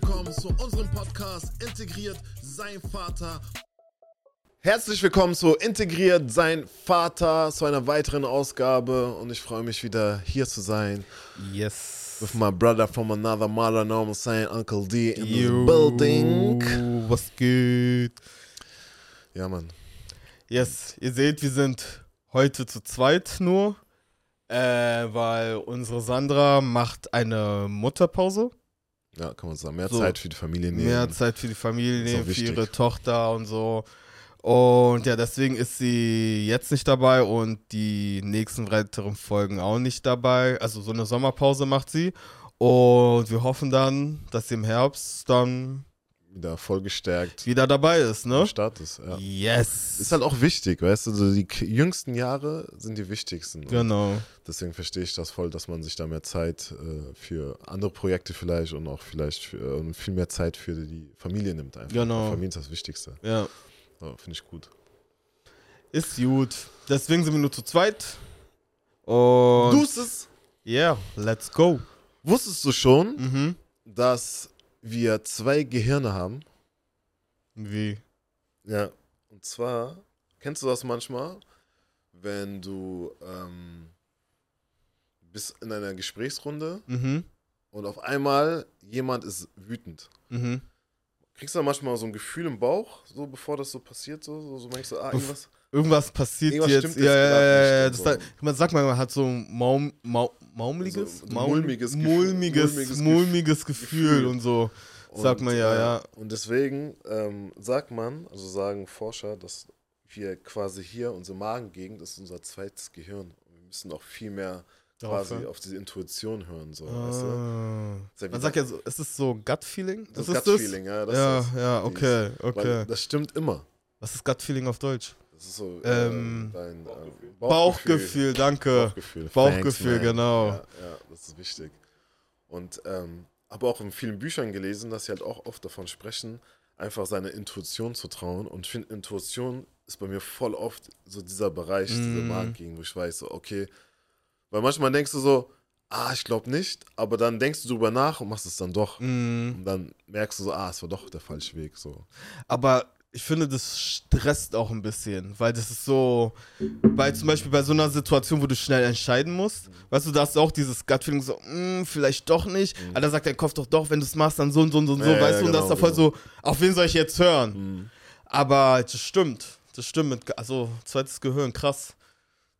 willkommen zu unserem Podcast Integriert sein Vater. Herzlich willkommen zu Integriert sein Vater zu einer weiteren Ausgabe und ich freue mich wieder hier zu sein. Yes. With my brother from another mother, no I'm saying Uncle D in the building. Was geht? Ja, Mann. Yes, ihr seht, wir sind heute zu zweit nur, äh, weil unsere Sandra macht eine Mutterpause. Ja, kann man sagen. Mehr So. Zeit für die Familie nehmen. Mehr Zeit für die Familie nehmen, für ihre Tochter und so. Und ja, deswegen ist sie jetzt nicht dabei und die nächsten weiteren Folgen auch nicht dabei. Also so eine Sommerpause macht sie. Und wir hoffen dann, dass sie im Herbst dann Wieder voll gestärkt. wieder dabei ist, ne? Start ist. Ja. Yes. Ist halt auch wichtig, weißt du, so die jüngsten Jahre sind die wichtigsten. Genau. Deswegen verstehe ich das voll, dass man sich da mehr Zeit äh, für andere Projekte vielleicht und auch vielleicht für, äh, viel mehr Zeit für die Familie nimmt einfach. Genau. Familie ist das Wichtigste. Ja. Ja, Finde ich gut. Ist gut. Deswegen sind wir nur zu zweit. Und. Deuces. Yeah, let's go. Wusstest du schon, Mhm. dass wir zwei Gehirne haben? Wie? Ja. Und zwar, kennst du das manchmal, wenn du ähm, bist in einer Gesprächsrunde Mhm. und auf einmal jemand ist wütend. Mhm. Kriegst du da manchmal so ein Gefühl im Bauch, so bevor das so passiert, so, so, so meinst du, ah, irgendwas? Irgendwas passiert Irgendwas jetzt. Ja, ja, ja, ja. so. man sagt mal, man hat so ein Maum, Maum, Maumliges? So ein Maum- mulmiges Gefühl- mulmiges, mulmiges mulmiges, Gef- Gefühl, Gefühl. und so. Sagt man ja, äh, ja. Und deswegen ähm, sagt man, also sagen Forscher, dass wir quasi hier, unsere Magengegend ist unser zweites Gehirn. Wir müssen auch viel mehr Darauf quasi hören. auf diese Intuition hören. So, weißt du? Ah. Ist ja Man sagt ja so, ist es so Gut-Feeling? das Ist Gut-Feeling, ja. Das Ja, ist ja, okay, Weil okay. das stimmt immer. Was ist Gut-Feeling auf Deutsch? Das ist so Ähm, äh, dein äh, Bauchgefühl, danke. Bauchgefühl, Bauchgefühl, man. genau. Ja, ja, das ist wichtig. Und ähm, habe auch in vielen Büchern gelesen, dass sie halt auch oft davon sprechen, einfach seiner Intuition zu trauen. Und ich finde, Intuition ist bei mir voll oft so dieser Bereich, diese Mm. Marktgegend, wo ich weiß, so, okay, weil manchmal denkst du so, ah, ich glaube nicht, aber dann denkst du drüber nach und machst es dann doch. Mm. Und dann merkst du so, ah, es war doch der falsche Weg. So. Aber ich finde, das stresst auch ein bisschen, weil das ist so, weil zum Beispiel bei so einer Situation, wo du schnell entscheiden musst, weißt du, da hast du auch dieses Gut-Feeling so, "Mm, vielleicht doch nicht, aber da sagt dein Kopf doch doch, wenn du es machst, dann so und so und so, Ja, ja, weißt du, und das ist genau, da voll genau. so, auf wen soll ich jetzt hören? Mhm. Aber das stimmt, das stimmt, mit, also zweites Gehirn, krass.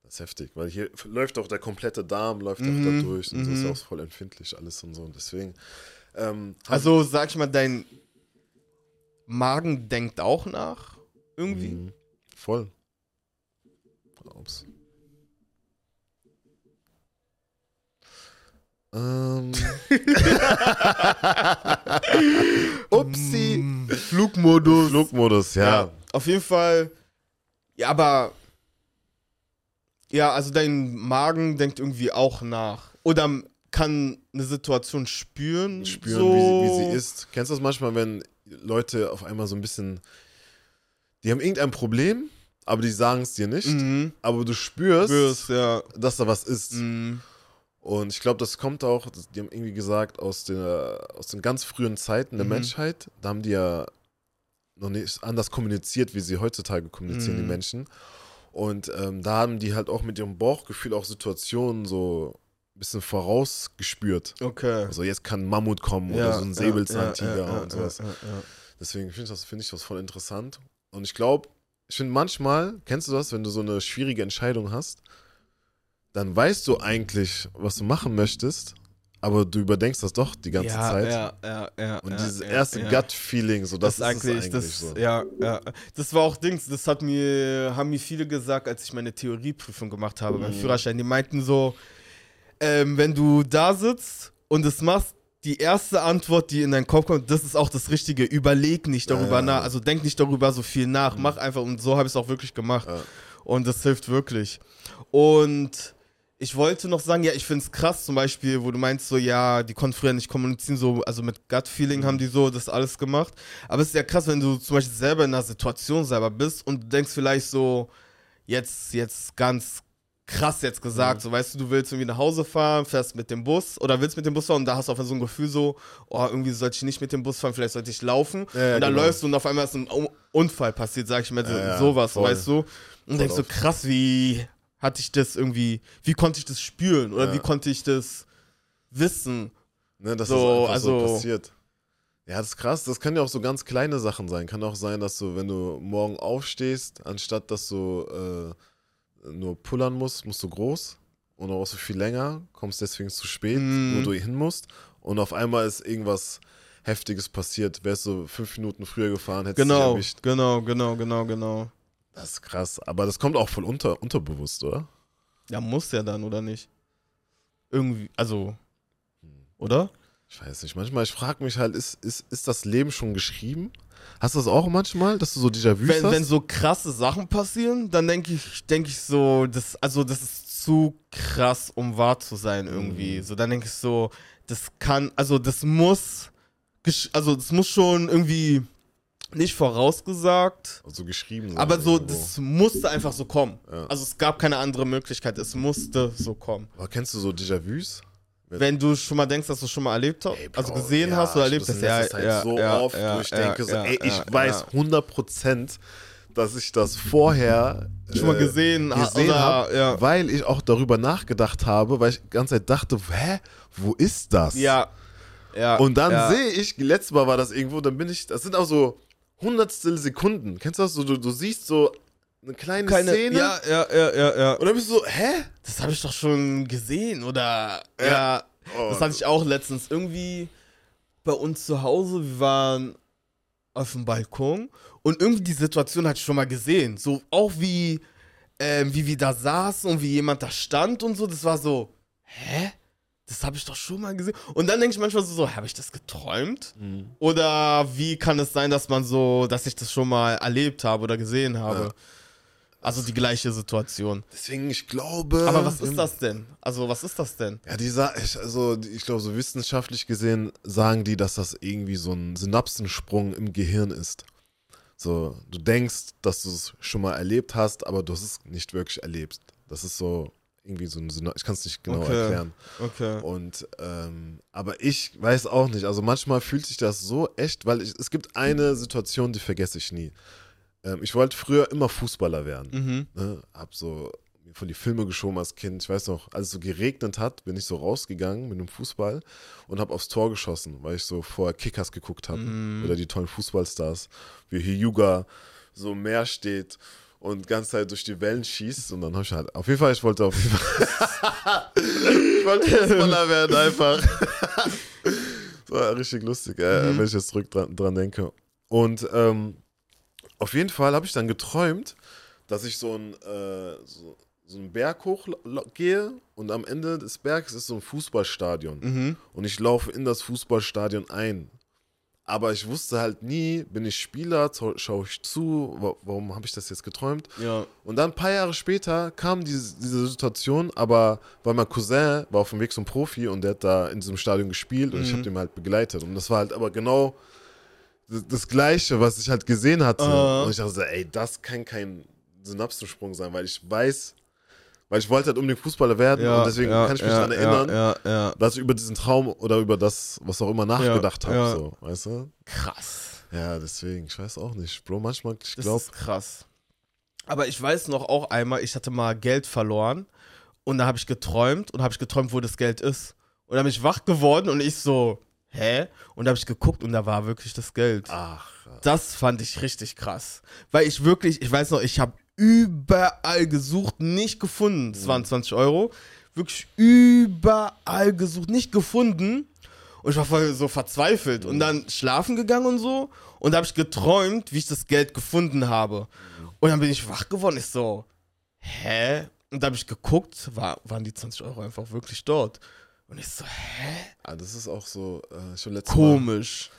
Das ist heftig, weil hier läuft auch der komplette Darm, läuft Mhm, auch da durch und so ist mhm. auch voll empfindlich alles und so. Und deswegen. Ähm, Also sag ich mal, dein Magen denkt auch nach, irgendwie. Mhm. Voll. Ups. Ähm. Upsi. Flugmodus. Flugmodus, ja. Ja. Auf jeden Fall. Ja, aber. Ja, also dein Magen denkt irgendwie auch nach. Oder kann eine Situation spüren. Spüren, so. wie, sie, wie sie ist. Kennst du das manchmal, wenn Leute auf einmal so ein bisschen. Die haben irgendein Problem, aber die sagen es dir nicht. Mhm. Aber du spürst, Spürst, ja. dass da was ist. Mhm. Und ich glaube, das kommt auch, die haben irgendwie gesagt, aus, der, aus den ganz frühen Zeiten der Mhm. Menschheit, da haben die ja noch nicht anders kommuniziert, wie sie heutzutage kommunizieren, Mhm. die Menschen. Und ähm, da haben die halt auch mit ihrem Bauchgefühl auch Situationen so bisschen vorausgespürt. Okay. Also jetzt kann Mammut kommen Ja, oder so ein Säbelzahntiger ja, ja, und sowas. Deswegen finde ich, das, find ich das voll interessant. Und ich glaube, ich finde manchmal, kennst du das, wenn du so eine schwierige Entscheidung hast, dann weißt du eigentlich, was du machen möchtest, aber du überdenkst das doch die ganze ja, Zeit. Ja, ja, ja. Und ja, dieses erste ja. Gut-Feeling, so das, Das, ist eigentlich, es eigentlich das, so. ja, ja. Das war auch Dings, das hat mir, haben mir viele gesagt, als ich meine Theorieprüfung gemacht habe beim Mhm. Führerschein. Die meinten so, ähm, wenn du da sitzt und es machst, die erste Antwort, die in deinen Kopf kommt, das ist auch das Richtige. Überleg nicht darüber Ja, nach, also denk nicht darüber so viel nach. Mhm. Mach einfach und so habe ich es auch wirklich gemacht. Ja. Und das hilft wirklich. Und ich wollte noch sagen, ja, ich finde es krass, zum Beispiel, wo du meinst, so, ja, die konnten früher nicht kommunizieren, so, also mit Gut-Feeling haben die so das alles gemacht. Aber es ist ja krass, wenn du zum Beispiel selber in einer Situation selber bist und du denkst vielleicht so, jetzt, jetzt ganz krass jetzt gesagt. So, weißt du, du willst irgendwie nach Hause fahren, fährst mit dem Bus oder willst mit dem Bus fahren und da hast du auf einmal so ein Gefühl so, oh, irgendwie sollte ich nicht mit dem Bus fahren, vielleicht sollte ich laufen. Ja, und dann genau. läufst du und auf einmal ist ein Un- Unfall passiert, sag ich mal, so- Ja, sowas, voll. weißt du. Und denkst so, krass, wie hatte ich das irgendwie, wie konnte ich das spüren oder Ja. wie konnte ich das wissen? Ne, dass So, das also- so passiert. Ja, das ist krass. Das kann ja auch so ganz kleine Sachen sein. Kann auch sein, dass du, wenn du morgen aufstehst, anstatt dass du äh, nur pullern musst, musst du groß und brauchst du viel länger, kommst deswegen zu spät, Mhm. wo du hin musst und auf einmal ist irgendwas Heftiges passiert. Wärst du fünf Minuten früher gefahren, hättest du Genau, erwischt. genau, genau, genau, genau. Das ist krass. Aber das kommt auch voll unter, unterbewusst, oder? Ja, muss ja dann, oder nicht? Irgendwie, also, Hm. oder? Ich weiß nicht. Manchmal, ich frage mich halt, ist, ist, ist das Leben schon geschrieben? Hast du das auch manchmal, dass du so Déjà-vus Wenn, hast? wenn so krasse Sachen passieren, dann denke ich, denke ich so, das, also das ist zu krass, um wahr zu sein irgendwie. Mhm. So, dann denke ich so, das kann, also das muss, also das muss schon irgendwie nicht vorausgesagt, so geschrieben sein. aber so, irgendwo. das musste einfach so kommen. Ja. Also es gab keine andere Möglichkeit, es musste so kommen. Aber kennst du so Déjà-vus? Wenn du schon mal denkst, dass du schon mal erlebt hast, Ey, also gesehen ja, hast oder erlebt das hast, ja, letzter Zeit ja, so ja, oft, ja, wo ich denke, so, ey, ich weiß ja. 100%, dass ich das vorher schon mal äh, gesehen, gesehen habe, weil ich auch darüber nachgedacht habe, weil ich die ganze Zeit dachte, hä, wo ist das? Ja. ja Und dann sehe ich, letztes Mal war das irgendwo, dann bin ich, das sind auch so hundertstel Sekunden. Kennst du das? So, du, du siehst so eine kleine keine Szene Ja, ja, ja, ja, ja. und dann bist du so, hä? Das habe ich doch schon gesehen, oder? Ja. Ja. Oh. Das hatte ich auch letztens irgendwie bei uns zu Hause. Wir waren auf dem Balkon und irgendwie die Situation hatte ich schon mal gesehen. So auch wie, ähm, wie wir da saßen und wie jemand da stand und so. Das war so, hä? Das habe ich doch schon mal gesehen. Und dann denke ich manchmal so, so habe ich das geträumt? Mhm. Oder wie kann es sein, dass man so, dass ich das schon mal erlebt habe oder gesehen habe? Ja. Also die gleiche Situation. Deswegen, ich glaube. Aber was ist das denn? Also, was ist das denn? Ja, die sa- ich, also ich glaube, so wissenschaftlich gesehen sagen die, dass das irgendwie so ein Synapsensprung im Gehirn ist. So, du denkst, dass du es schon mal erlebt hast, aber du hast es nicht wirklich erlebt. Das ist so irgendwie so ein Synapsen. Ich kann es nicht genau Okay. erklären. Okay. Und ähm, aber ich weiß auch nicht. Also manchmal fühlt sich das so echt, weil ich, es gibt eine Situation, die vergesse ich nie. Ähm, ich wollte früher immer Fußballer werden. Mhm. Ne? Hab so von die Filme geschoben als Kind. Ich weiß noch, als es so geregnet hat, bin ich so rausgegangen mit dem Fußball und habe aufs Tor geschossen, weil ich so vorher Kickers geguckt habe. Mhm. Oder die tollen Fußballstars, wie Hyuga so im Meer steht und die ganze Zeit durch die Wellen schießt. Und dann habe ich halt, auf jeden Fall, ich wollte auf jeden Fall, ich wollte Fußballer werden einfach. das war richtig lustig, äh, Mhm. wenn ich jetzt zurück dran, dran denke. Und ähm, auf jeden Fall habe ich dann geträumt, dass ich so einen, äh, so, so einen Berg hochgehe und am Ende des Berges ist so ein Fußballstadion. Mhm. Und ich laufe in das Fußballstadion ein. Aber ich wusste halt nie, bin ich Spieler, schaue ich zu, wa- warum habe ich das jetzt geträumt? Ja. Und dann ein paar Jahre später kam diese, diese Situation, aber weil mein Cousin war auf dem Weg zum Profi und der hat da in diesem Stadion gespielt und ich Mhm. habe den halt begleitet. Und das war halt aber genau das, das Gleiche, was ich halt gesehen hatte. Aha. Und ich dachte so, ey, das kann kein Synapsensprung sein, weil ich weiß, weil ich wollte halt unbedingt Fußballer werden Ja, und deswegen ja, kann ich mich ja, daran erinnern, dass ich über diesen Traum oder über das, was auch immer nachgedacht habe. So, weißt du? Krass. Ja, deswegen, ich weiß auch nicht. Bro, manchmal, ich Das glaube, ist krass. Aber ich weiß noch auch einmal, ich hatte mal Geld verloren und da habe ich geträumt und habe ich geträumt, wo das Geld ist. Und dann bin ich wach geworden und ich so, hä? Und da habe ich geguckt und da war wirklich das Geld. ach, Das fand ich richtig krass. Weil ich wirklich, ich weiß noch, ich habe überall gesucht, nicht gefunden. Das waren 20 Euro. Wirklich überall gesucht, nicht gefunden. Und ich war voll so verzweifelt. Und dann schlafen gegangen und so. Und da habe ich geträumt, wie ich das Geld gefunden habe. Und dann bin ich wach geworden. Ich so, hä? Und da habe ich geguckt, war, waren die 20 Euro einfach wirklich dort. Und ich so, hä? ah, das ist auch so, äh, schon letztes Mal. Komisch.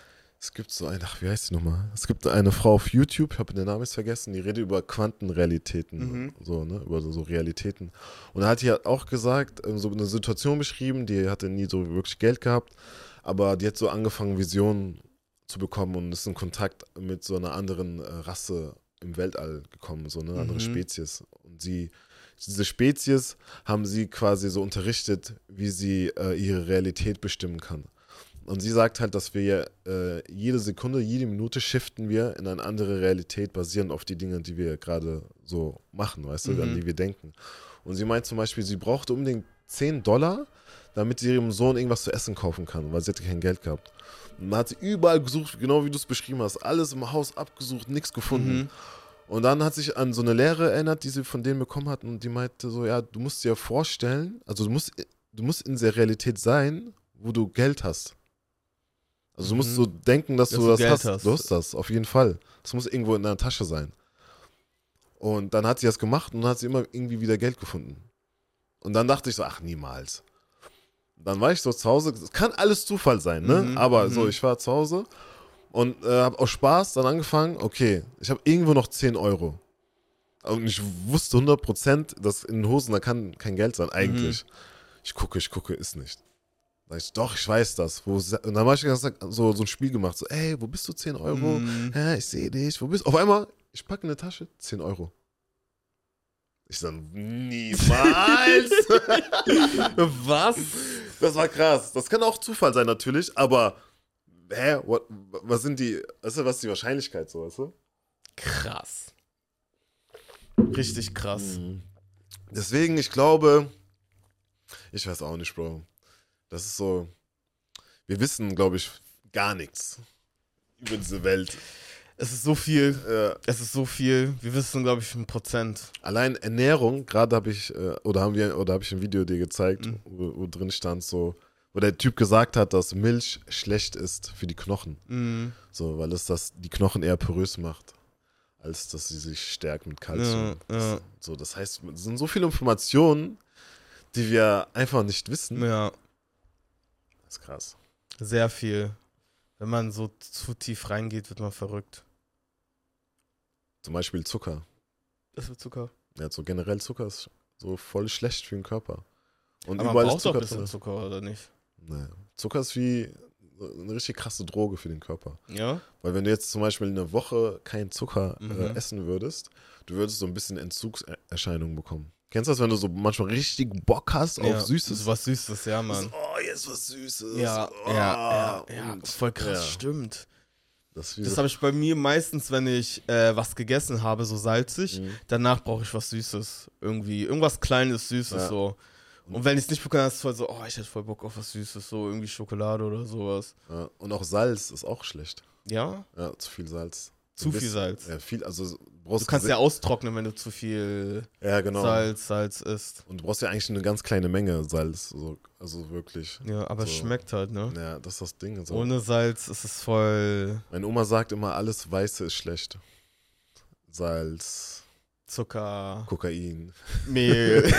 Es gibt so eine, ach, wie heißt die nochmal? Es gibt eine Frau auf YouTube, ich habe den Namen jetzt vergessen, die redet über Quantenrealitäten, Mhm. so, ne, über so, so Realitäten. Und da hat die halt auch gesagt, ähm, so eine Situation beschrieben, die hatte nie so wirklich Geld gehabt, aber die hat so angefangen, Visionen zu bekommen und ist in Kontakt mit so einer anderen äh, Rasse im Weltall gekommen, so eine andere Mhm. Spezies. Und sie, diese Spezies haben sie quasi so unterrichtet, wie sie äh, ihre Realität bestimmen kann. Und sie sagt halt, dass wir äh, jede Sekunde, jede Minute shiften wir in eine andere Realität, basierend auf die Dinge, die wir gerade so machen, weißt du, an Mhm. die wir denken. Und sie meint zum Beispiel, sie brauchte unbedingt 10 Dollar, damit sie ihrem Sohn irgendwas zu essen kaufen kann, weil sie hatte kein Geld gehabt. Und dann hat sie überall gesucht, genau wie du es beschrieben hast, alles im Haus abgesucht, nichts gefunden. Mhm. Und dann hat sich an so eine Lehre erinnert, die sie von denen bekommen hat und die meinte so, ja, du musst dir vorstellen, also du musst, du musst in der Realität sein, wo du Geld hast. Also du musst Mhm. so denken, dass, Dass du du das Geld hast. hast. Du hast das, auf jeden Fall. Das muss irgendwo in deiner Tasche sein. Und dann hat sie das gemacht und dann hat sie immer irgendwie wieder Geld gefunden. Und dann dachte ich so, ach, niemals. Dann war ich so zu Hause, es kann alles Zufall sein, ne? Mhm, Aber so, mhm. ich war zu Hause und äh, habe aus Spaß dann angefangen, okay, ich habe irgendwo noch 10 Euro. Und ich wusste 100%, dass in den Hosen, da kann kein Geld sein, eigentlich. Ich gucke, ich gucke, ist nicht. Sag ich, doch, ich weiß das. Wo, und dann habe ich ganz so, so ein Spiel gemacht, so, ey, wo bist du, 10 Euro? Mhm. Hä, ich sehe dich, wo bist du? Auf einmal, ich packe in eine Tasche, 10 Euro. Ich dann, niemals. Was? das war krass. Das kann auch Zufall sein, natürlich, aber, hä, what, was sind die, weißt du, was ist die Wahrscheinlichkeit so, weißt du? Krass. Richtig krass. Mhm. Deswegen, ich glaube, ich weiß auch nicht, Bro. Das ist so, wir wissen, glaube ich, gar nichts über diese Welt. Es ist so viel. Äh, Es ist so viel. Wir wissen, glaube ich, ein Prozent. allein Ernährung, gerade habe ich, äh, oder haben wir, oder habe ich ein Video dir gezeigt, Mhm. wo, wo drin stand so, wo der Typ gesagt hat, dass Milch schlecht ist für die Knochen. Mhm. So, weil es das die Knochen eher porös macht, als dass sie sich stärkt mit Kalzium. Ja, ja. Das, so, das heißt, es sind so viele Informationen, die wir einfach nicht wissen. Ja, Das ist krass. sehr viel. Wenn man so zu tief reingeht, wird man verrückt. Zum Beispiel Zucker. Das wird Zucker. Ja, so generell Zucker ist so voll schlecht für den Körper. Und Aber man überall ist braucht doch Zucker ein bisschen. Zucker, oder nicht? Nee. Zucker ist wie eine richtig krasse Droge für den Körper. Ja? Weil wenn du jetzt zum Beispiel eine Woche keinen Zucker äh, Mhm. essen würdest, du würdest so ein bisschen Entzugserscheinungen bekommen. Kennst du das, wenn du so manchmal richtig Bock hast ja. auf Süßes? So was Süßes, ja, So, Mann. oh, jetzt was Süßes. Ja, oh, ja, ja, ja. Voll krass, stimmt. Das, Das so, habe ich bei mir meistens, wenn ich äh, was gegessen habe, so salzig. Mhm. Danach brauche ich was Süßes. Irgendwie. Irgendwas Kleines, Süßes so. Und wenn ich es nicht bekomme, ist es voll so, oh, ich hätte voll Bock auf was Süßes, so irgendwie Schokolade oder sowas. ja. Und auch Salz ist auch schlecht. Ja? Ja, zu viel Salz. Zu Ein viel bisschen- Salz. Ja, viel, also du kannst ja austrocknen, wenn du zu viel ja, genau. Salz, Salz isst. Und du brauchst ja eigentlich eine ganz kleine Menge Salz. So, also wirklich. Ja, aber es So. schmeckt halt, ne? Ja, das ist das Ding. So. Ohne Salz ist es voll Meine Oma sagt immer, alles Weiße ist schlecht. Salz, Zucker, Kokain, Mehl.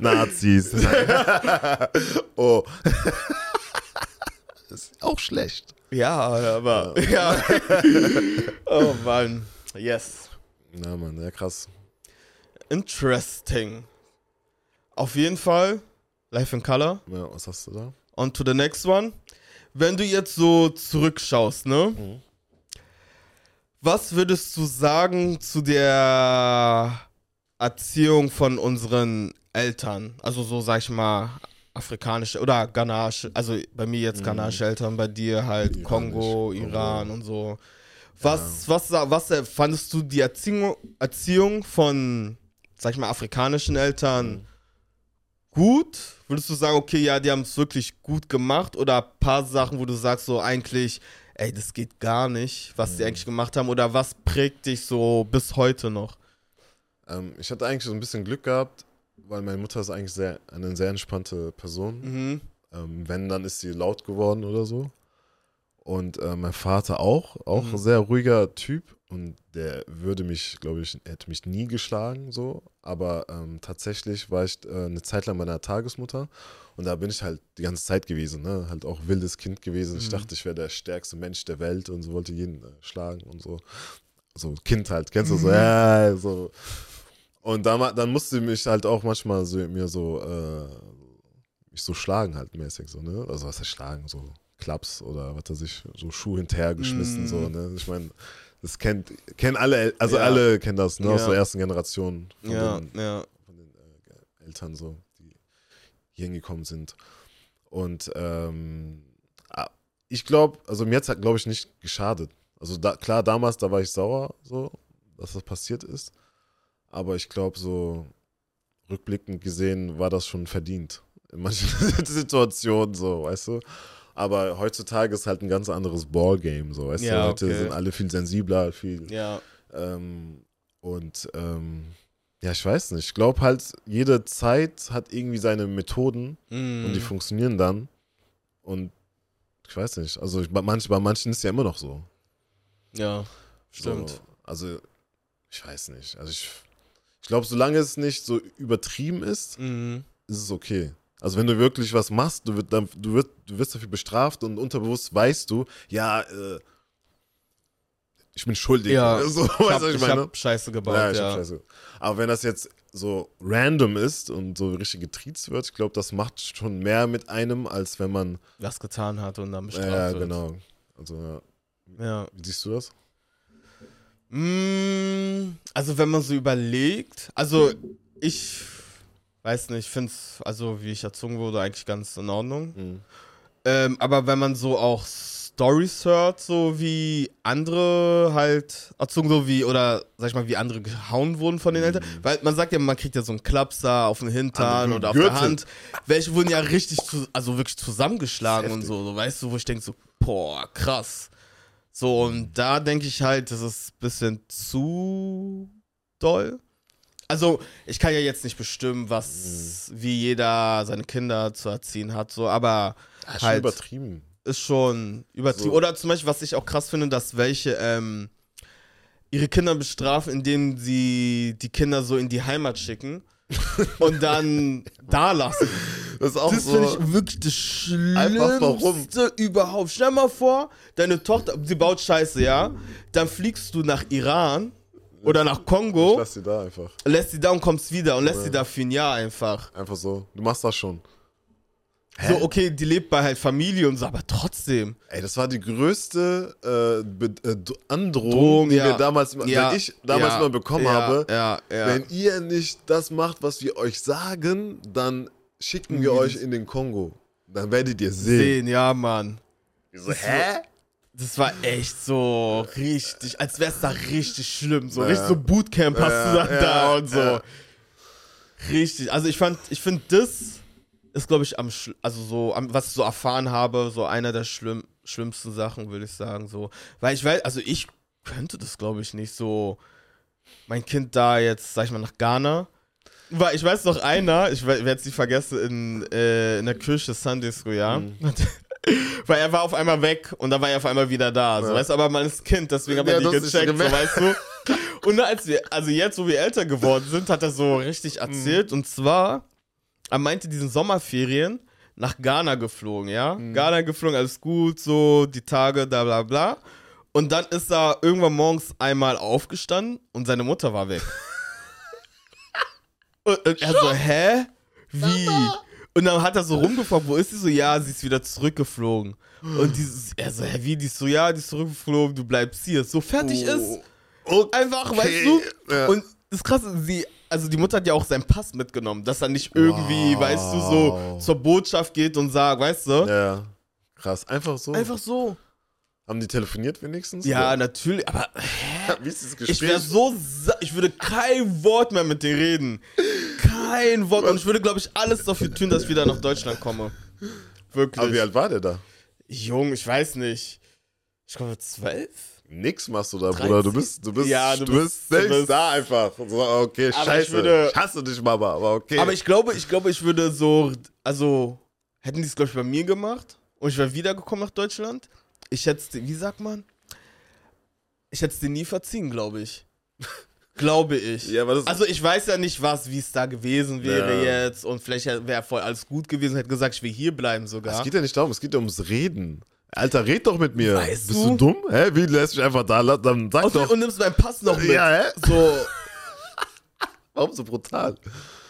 Nazis. oh. ist auch schlecht. ja, aber. Ja. oh Mann. Yes. Na Mann, ja krass. Interesting. Auf jeden Fall. Life in Color. Ja, was hast du da? On to the next one. Wenn du jetzt so zurückschaust, ne? Mhm. Was würdest du sagen zu der Erziehung von unseren Eltern? Also so, sag ich mal, afrikanische oder ghanaische, also bei mir jetzt Mhm. ghanaische Eltern, bei dir halt Iranisch, Kongo. Iran und so. Was, was, was, äh, fandest du die Erziehung, Erziehung von, sag ich mal, afrikanischen Eltern Mhm. gut? Würdest du sagen, okay, ja, die haben es wirklich gut gemacht oder ein paar Sachen, wo du sagst, so eigentlich, ey, das geht gar nicht, was die Mhm. eigentlich gemacht haben oder was prägt dich so bis heute noch? Ähm, ich hatte eigentlich so ein bisschen Glück gehabt, weil meine Mutter ist eigentlich sehr, eine sehr entspannte Person. Mhm. Ähm, wenn, dann ist sie laut geworden oder so. Und äh, mein Vater auch, auch Mhm. ein sehr ruhiger Typ. Und der würde mich, glaube ich, hätte mich nie geschlagen, so. Aber ähm, tatsächlich war ich äh, eine Zeit lang bei einer Tagesmutter. Und da bin ich halt die ganze Zeit gewesen, ne? Halt auch wildes Kind gewesen. Ich Mhm. dachte, ich wäre der stärkste Mensch der Welt und so wollte jeden äh, schlagen und so. So Kind halt, kennst du so, Mhm. ja, so. Und dann, dann musste sie mich halt auch manchmal so mir so, äh, mich so schlagen halt mäßig, so, ne? Also was heißt schlagen, so Klaps oder was weiß ich, so Schuh hinterhergeschmissen, Mm. so, ne? Ich meine, Das kennt, kennen alle, also Ja. alle kennen das, ne, aus Ja. der ersten Generation von Ja, den, von den äh, Eltern so, die hier hingekommen sind. Und ähm, ah, ich glaube, also mir hat es, glaube ich, nicht geschadet. Also da, klar, damals, da war ich sauer, so, dass das passiert ist. Aber ich glaube, so rückblickend gesehen war das schon verdient. In manchen Situationen, so, weißt du. Aber heutzutage ist halt ein ganz anderes Ballgame, so, weißt Ja, du. Heute okay. sind alle viel sensibler, viel Ja, ähm, und ähm, ja, ich weiß nicht. Ich glaube halt, jede Zeit hat irgendwie seine Methoden mm. und die funktionieren dann. Und ich weiß nicht. Also ich, bei, manch, bei manchen ist es ja immer noch so. ja, stimmt. So, also ich weiß nicht. Also ich, ich glaube, solange es nicht so übertrieben ist, Mhm. ist es okay. Also wenn du wirklich was machst, du, wird, du, wird, du wirst dafür bestraft und unterbewusst weißt du, ja, äh, ich bin schuldig. Ja, so, Ich hab, ich ich hab Scheiße gebaut, Ja, ja. ich hab Scheiße. Aber wenn das jetzt so random ist und so richtig getriezt wird, ich glaube, das macht schon mehr mit einem, als wenn man. Was getan hat und dann bestraft Ja, wird. genau. Also, ja. Ja. wie siehst du das? Mm, Also wenn man so überlegt, also ich weiß nicht, ich finde es, also wie ich erzogen wurde, eigentlich ganz in Ordnung. Mhm. Ähm, aber wenn man so auch Stories hört, so wie andere halt erzogen, so wie, oder sag ich mal, wie andere gehauen wurden von den Eltern, weil man sagt ja, man kriegt ja so einen Klapser auf den Hintern Andere oder auf Gürtel. der Hand. Welche wurden ja richtig, zu, also wirklich zusammengeschlagen und so, so, weißt du, wo ich denke so, boah, krass. So, und da denke ich halt, das ist ein bisschen zu doll. Also, ich kann ja jetzt nicht bestimmen, was, wie jeder seine Kinder zu erziehen hat, so, aber Ja, schon Halt. übertrieben. ist schon übertrieben. So. Oder zum Beispiel, was ich auch krass finde, dass welche ähm, ihre Kinder bestrafen, indem sie die Kinder so in die Heimat schicken und dann da lassen. Das ist auch Das so. finde ich wirklich das? Schlimmste überhaupt. Stell mal vor, deine Tochter, sie baut Scheiße, ja? Dann fliegst du nach Iran oder nach ich Kongo, lass sie da einfach. lässt sie da und kommst wieder und lässt Ja. sie da für ein Jahr einfach. Einfach so. Du machst das schon. So, okay, die lebt bei halt Familie und so, aber trotzdem. Ey, das war die größte äh, äh, Androhung, Drohung, die ja. wir damals, Ja, wenn ich damals ja, mal bekommen habe. Ja, ja. Wenn ihr nicht das macht, was wir euch sagen, dann schicken wir Mhm. euch in den Kongo. Dann werdet ihr sehen. sehen, ja, Mann. Ich so, hä? Das war echt so richtig, als wäre es da richtig schlimm. So Ja. richtig so Bootcamp hast Ja, du dann ja, da und so. Richtig. Also ich fand, ich finde, das ist, glaube ich, am, also so, am, was ich so erfahren habe, so einer der schlimm, schlimmsten Sachen, würde ich sagen. So. Weil ich weiß, also ich könnte das, glaube ich, nicht so, mein Kind da jetzt, sag ich mal, nach Ghana. Weil ich weiß noch einer, ich werde es nicht vergessen, in, äh, in der Kirche Sunday School, ja. Mhm. Weil er war auf einmal weg und dann war er auf einmal wieder da. So, Ja. weißt du, aber man ist Kind, deswegen hat Ja, nicht hast nicht gecheckt, so, weißt du. Und als wir, also jetzt, wo wir älter geworden sind, hat er so richtig Mhm. erzählt. Und zwar, er meinte, diesen Sommerferien nach Ghana geflogen, ja. Mhm. Ghana geflogen, alles gut, so die Tage, bla bla bla. Und dann ist er irgendwann morgens einmal aufgestanden und seine Mutter war weg. und, und er so, hä? Wie? Und dann hat er so rumgefragt, wo ist sie so? Ja, sie ist wieder zurückgeflogen. Und dieses, er so, hä, wie? Die ist so, ja, die ist zurückgeflogen, du bleibst hier. So fertig ist. Oh, Einfach, okay. weißt du? Ja. Und das Krasse, sie, also die Mutter hat ja auch seinen Pass mitgenommen, dass er nicht irgendwie, Wow. weißt du, so zur Botschaft geht und sagt, weißt du? Ja, krass. Einfach so. Einfach so. Haben die telefoniert wenigstens? Ja, Oder? natürlich, aber Wie ist das ich Gespräch? wäre so, ich würde kein Wort mehr mit dir reden. Kein Wort. Und ich würde, glaube ich, alles dafür tun, dass ich wieder nach Deutschland komme. Wirklich. Aber wie alt war der da? Jung, ich weiß nicht. Ich glaube, zwölf? Nix machst du da, 13. Bruder. Du bist, du bist, Ja, du du bist, bist- du selbst bist- da einfach. So, okay, Aber ich scheiße. würde- ich hasse dich, Mama, aber okay. Aber ich glaube, ich glaube, ich würde so, also, hätten die es, glaube ich, bei mir gemacht und ich wäre wiedergekommen nach Deutschland, ich hätte es, wie sagt man? Ich hätte es dir nie verziehen, glaube ich. glaube ich. ja, Also ich weiß ja nicht, was, wie es da gewesen wäre Ja. jetzt und vielleicht wäre voll alles gut gewesen, hätte gesagt, ich will hier bleiben Es sogar. geht ja nicht darum, es geht ja ums Reden. Alter, red doch mit mir. Weißt Bist du? du dumm? Hä? Wie lässt mich einfach da? Dann sag Und, doch. und nimmst meinen Pass noch mit. Ja, hä? So, Warum so brutal?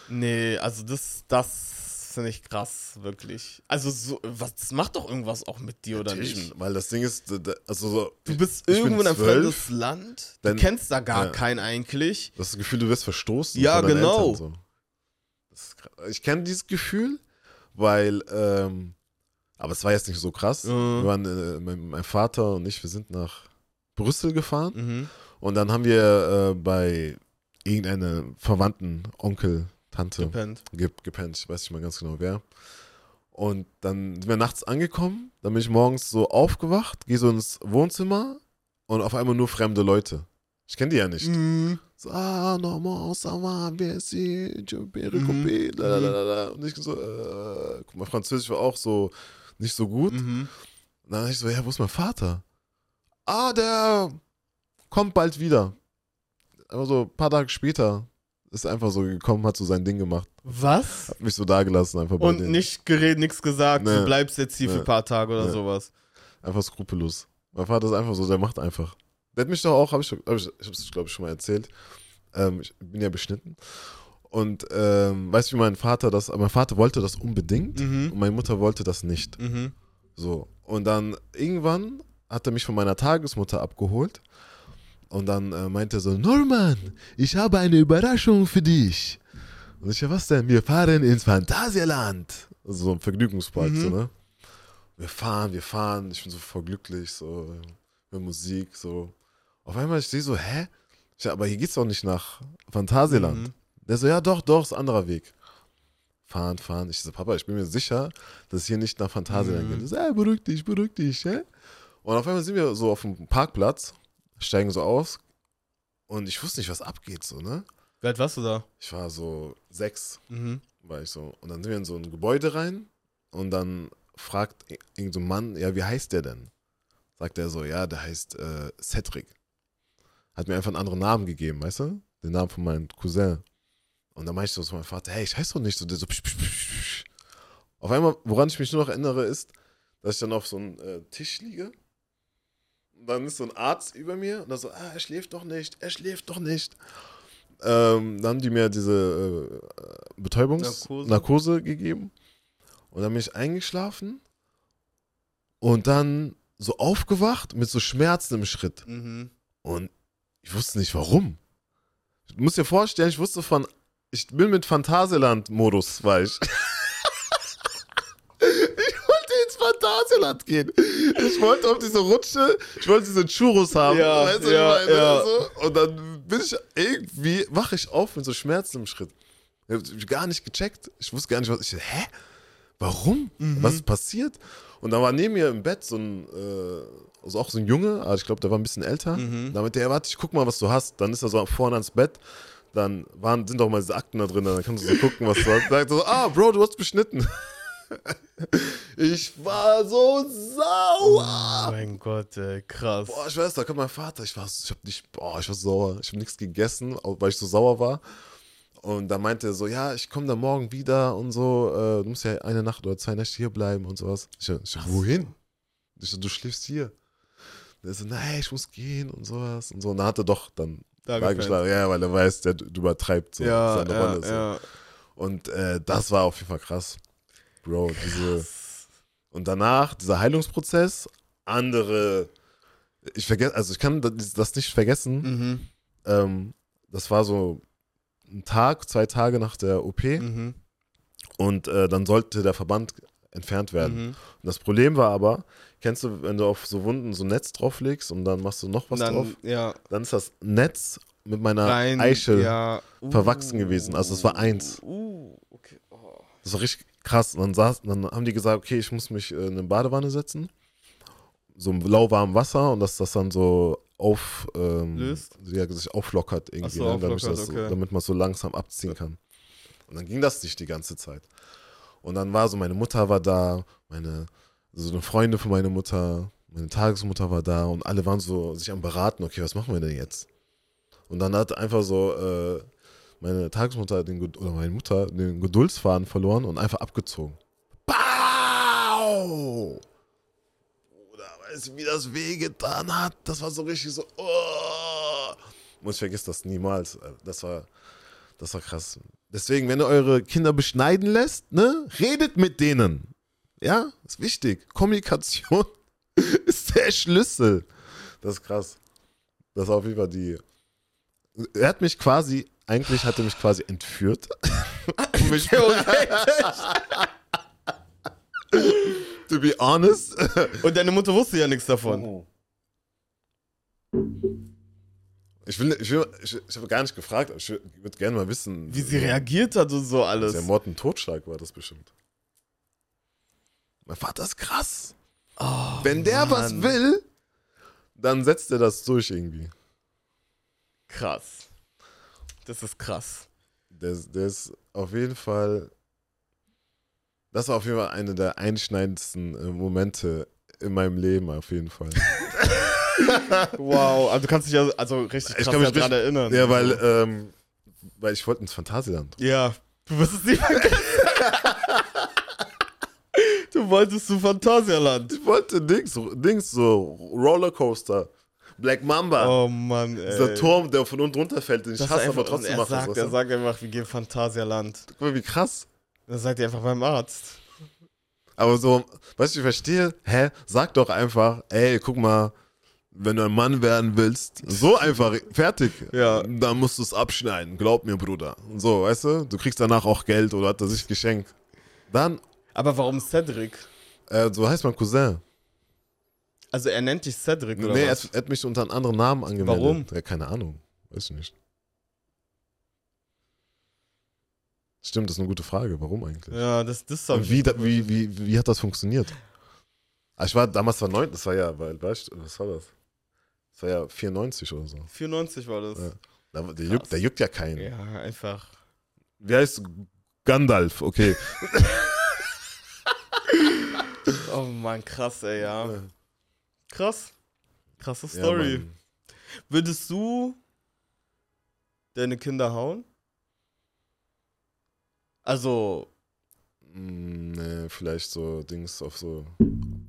nee, also das, das Finde ich krass, wirklich. Also, so, was, macht doch irgendwas auch mit dir, oder Natürlich, nicht? Weil das Ding ist, also so, Du bist irgendwo in einem fremdes Land, du kennst da gar ja. keinen eigentlich. Du hast das Gefühl, du wirst verstoßen. Ja, genau. Eltern, so. ist ich kenne dieses Gefühl, weil, ähm, aber es war jetzt nicht so krass. Mhm. Waren, äh, mein, mein Vater und ich, wir sind nach Brüssel gefahren Mhm. und dann haben wir äh, bei irgendeinem Verwandten, Onkel, Tante Gepennt. ge gepennt. Ich weiß nicht mal ganz genau wer. Und dann sind wir nachts angekommen, dann bin ich morgens so aufgewacht, gehe so ins Wohnzimmer und auf einmal nur fremde Leute. Ich kenne die ja nicht. Mhm. So, ah, normal, ça va, merci, je peux Mhm. la. Und ich so, äh, guck mal, Französisch war auch so nicht so gut. Mhm. Und dann dachte ich so, ja, wo ist mein Vater? Ah, der kommt bald wieder. Aber so ein paar Tage später ist einfach so gekommen, hat so sein Ding gemacht. Was? Hat mich so dagelassen einfach bei Und denen. nicht geredet, nichts gesagt, Nee. du bleibst jetzt hier für Nee. ein paar Tage oder Nee. sowas. Einfach skrupellos. Mein Vater ist einfach so, der macht einfach. Der hat mich doch auch, hab ich, hab ich, ich hab's glaube ich schon mal erzählt. Ähm, ich bin ja beschnitten. Und ähm, weißt du, wie mein Vater das, mein Vater wollte das unbedingt Mhm. und meine Mutter wollte das nicht. Mhm. So. Und dann irgendwann hat er mich von meiner Tagesmutter abgeholt. Und dann äh, meinte er so, Norman, ich habe eine Überraschung für dich. Und ich, ja, was denn? Wir fahren ins Phantasialand. Also so ein Vergnügungspark, Mhm. so, ne? Wir fahren, wir fahren, ich bin so voll glücklich, so, mit Musik, so. Auf einmal, ich sehe so, hä? Ich, aber hier geht's doch nicht nach Phantasialand. Mhm. Der so, ja doch, doch, ist ein anderer Weg. Fahren, fahren. Ich so, Papa, ich bin mir sicher, dass hier nicht nach Phantasialand Mhm. geht. Ich so, ja, beruhig dich, beruhig dich, hä? Und auf einmal sind wir so auf dem Parkplatz, steigen so aus und ich wusste nicht, was abgeht, so, ne? Wie alt warst du da? Ich war so sechs, Mhm. war ich so. Und dann sind wir in so ein Gebäude rein und dann fragt i- irgend so ein Mann, ja, wie heißt der denn? Sagt er so, ja, der heißt äh, Cedric. Hat mir einfach einen anderen Namen gegeben, weißt du? Den Namen von meinem Cousin. Und dann meinte ich so zu meinem Vater, hey, ich heiße doch nicht so. Der so, psch, psch, psch, psch. Auf einmal, woran ich mich nur noch erinnere, ist, dass ich dann auf so einem äh, Tisch liege. Und dann ist so ein Arzt über mir und dann so, ah, er schläft doch nicht, er schläft doch nicht. Ähm, dann haben die mir diese äh, Betäubungsnarkose Narkose. gegeben. Und dann bin ich eingeschlafen und dann so aufgewacht mit so Schmerzen im Schritt. Mhm. Und ich wusste nicht warum. Du musst dir vorstellen, ich wusste von, ich bin mit Phantasialand-Modus, war ich. ich wollte ins Phantasialand gehen. Ich wollte auf diese Rutsche, ich wollte diese Churros haben. Ja, weißt du, ja, ich meine? ja. So. Und dann bin ich irgendwie, wache ich auf mit so Schmerzen im Schritt. Ich hab gar nicht gecheckt. Ich wusste gar nicht, was ich, hä? Warum? Mhm. Was ist passiert? Und da war neben mir im Bett so ein, äh, also auch so ein Junge, aber ich glaube, der war ein bisschen älter. Mhm. Da meinte er, warte, ich guck mal, was du hast. Dann ist er so vorne ans Bett. Dann waren, sind auch mal diese Akten da drin, dann kannst du so gucken, was du hast. Sagt er so, ah, Bro, du hast beschnitten. ich war so Oh sauer. mein Gott, ey, krass. Boah, ich weiß, da kommt mein Vater. Ich war, ich hab nicht, boah, ich war sauer. Ich habe nichts gegessen, weil ich so sauer war. Und da meinte er so, ja, ich komme da morgen wieder und so. Äh, du musst ja eine Nacht oder zwei Nächte hier bleiben und sowas. Ich, so, ich so, wohin? Ich so, du schläfst hier. Der so, nein, ich muss gehen und sowas und so. Und dann hat er doch dann Da da geschlagen. Ja, weil er weiß, der übertreibt so Ja, seine ja, Rolle. So. ja. Und äh, das war auf jeden Fall krass. Bro, diese. Und danach, dieser Heilungsprozess, andere. Ich vergesse, also ich kann das nicht vergessen. Mhm. Ähm, das war so ein Tag, zwei Tage nach der OP Mhm. und äh, dann sollte der Verband entfernt werden. Mhm. Und das Problem war aber, kennst du, wenn du auf so Wunden so ein Netz drauflegst und dann machst du noch was dann, drauf, Ja, dann ist das Netz mit meiner rein, Eichel ja. Uh, verwachsen gewesen. Also es war eins. Uh, okay. Oh. Das war richtig krass. Und dann, saß, dann haben die gesagt, okay, ich muss mich äh, in eine Badewanne setzen. So im lauwarmen Wasser und dass das dann so auf, ähm, Löst? Ja, sich auflockert irgendwie, so, ne, damit, auflockert, so, okay. damit man es so langsam abziehen kann. Und dann ging das nicht die ganze Zeit. Und dann war so, meine Mutter war da, meine, so eine Freundin von meiner Mutter, meine Tagesmutter war da und alle waren so sich am beraten, okay, was machen wir denn jetzt? Und dann hat einfach so äh, meine Tagesmutter den, oder meine Mutter den Geduldsfaden verloren und einfach abgezogen. Bau! Oder weißt du, wie das wehgetan hat? Das war so richtig so. Oh! Und ich vergesse das niemals. Das war, das war krass. Deswegen, wenn ihr eure Kinder beschneiden lässt, ne, redet mit denen. Ja, ist wichtig. Kommunikation ist der Schlüssel. Das ist krass. Das ist auf jeden Fall die. Er hat mich quasi, eigentlich hat er mich quasi entführt. mich, to be honest. Und deine Mutter wusste ja nichts davon. Ich will, ich will, ich, ich habe gar nicht gefragt, aber ich würde gerne mal wissen. Wie sie reagiert hat und so alles. Der Mord und Totschlag war das bestimmt. Mein Vater ist krass. Oh, Wenn der Mann. was will, dann setzt er das durch irgendwie. Krass. Das ist krass. Der ist auf jeden Fall. Das war auf jeden Fall eine der einschneidendsten äh, Momente in meinem Leben, auf jeden Fall. Wow, also du kannst dich ja also richtig Ich krass kann mich daran richtig- erinnern. ja, weil, ähm, weil ich wollte ins Phantasialand. Ja, du wirst es nicht vergessen. du wolltest zu Phantasialand. Ich wollte Dings, Dings so Rollercoaster. Black Mamba. Oh Mann, ey. Dieser Turm, der von unten runterfällt, den ich Das hasse, einfach, aber trotzdem mache. sagt, weißt er sagt einfach, wir gehen Phantasialand. Guck mal, wie krass. Dann seid ihr einfach beim Arzt. Aber so, weißt du, ich verstehe, hä, sag doch einfach, ey, guck mal, wenn du ein Mann werden willst, so einfach, fertig. Ja. Dann musst du es abschneiden, glaub mir, Bruder. So, weißt du, du kriegst danach auch Geld oder hat er sich geschenkt. Dann, Aber warum Cedric? äh, so heißt mein Cousin. Also er nennt dich Cedric oder nee, er was? hat, er hat mich unter einem anderen Namen angemeldet. Warum? Ja, keine Ahnung, weiß ich nicht. Stimmt, das ist eine gute Frage. Warum eigentlich? Ja, das, das ich wie, da, wie, wie, wie hat das funktioniert? Ah, Ich war damals war neun, das war ja, weil, weißt du, was war das? Das war ja 94 oder so. 94 war das. Ja. Da, der, juckt, der juckt ja keinen. Ja, einfach. Wie heißt Gandalf? Okay. Oh Mann, krass, ey, ja. Krass. Krasse Ja, Story. Mann. Würdest du deine Kinder hauen? Also, Mm, nee, vielleicht so Dings auf so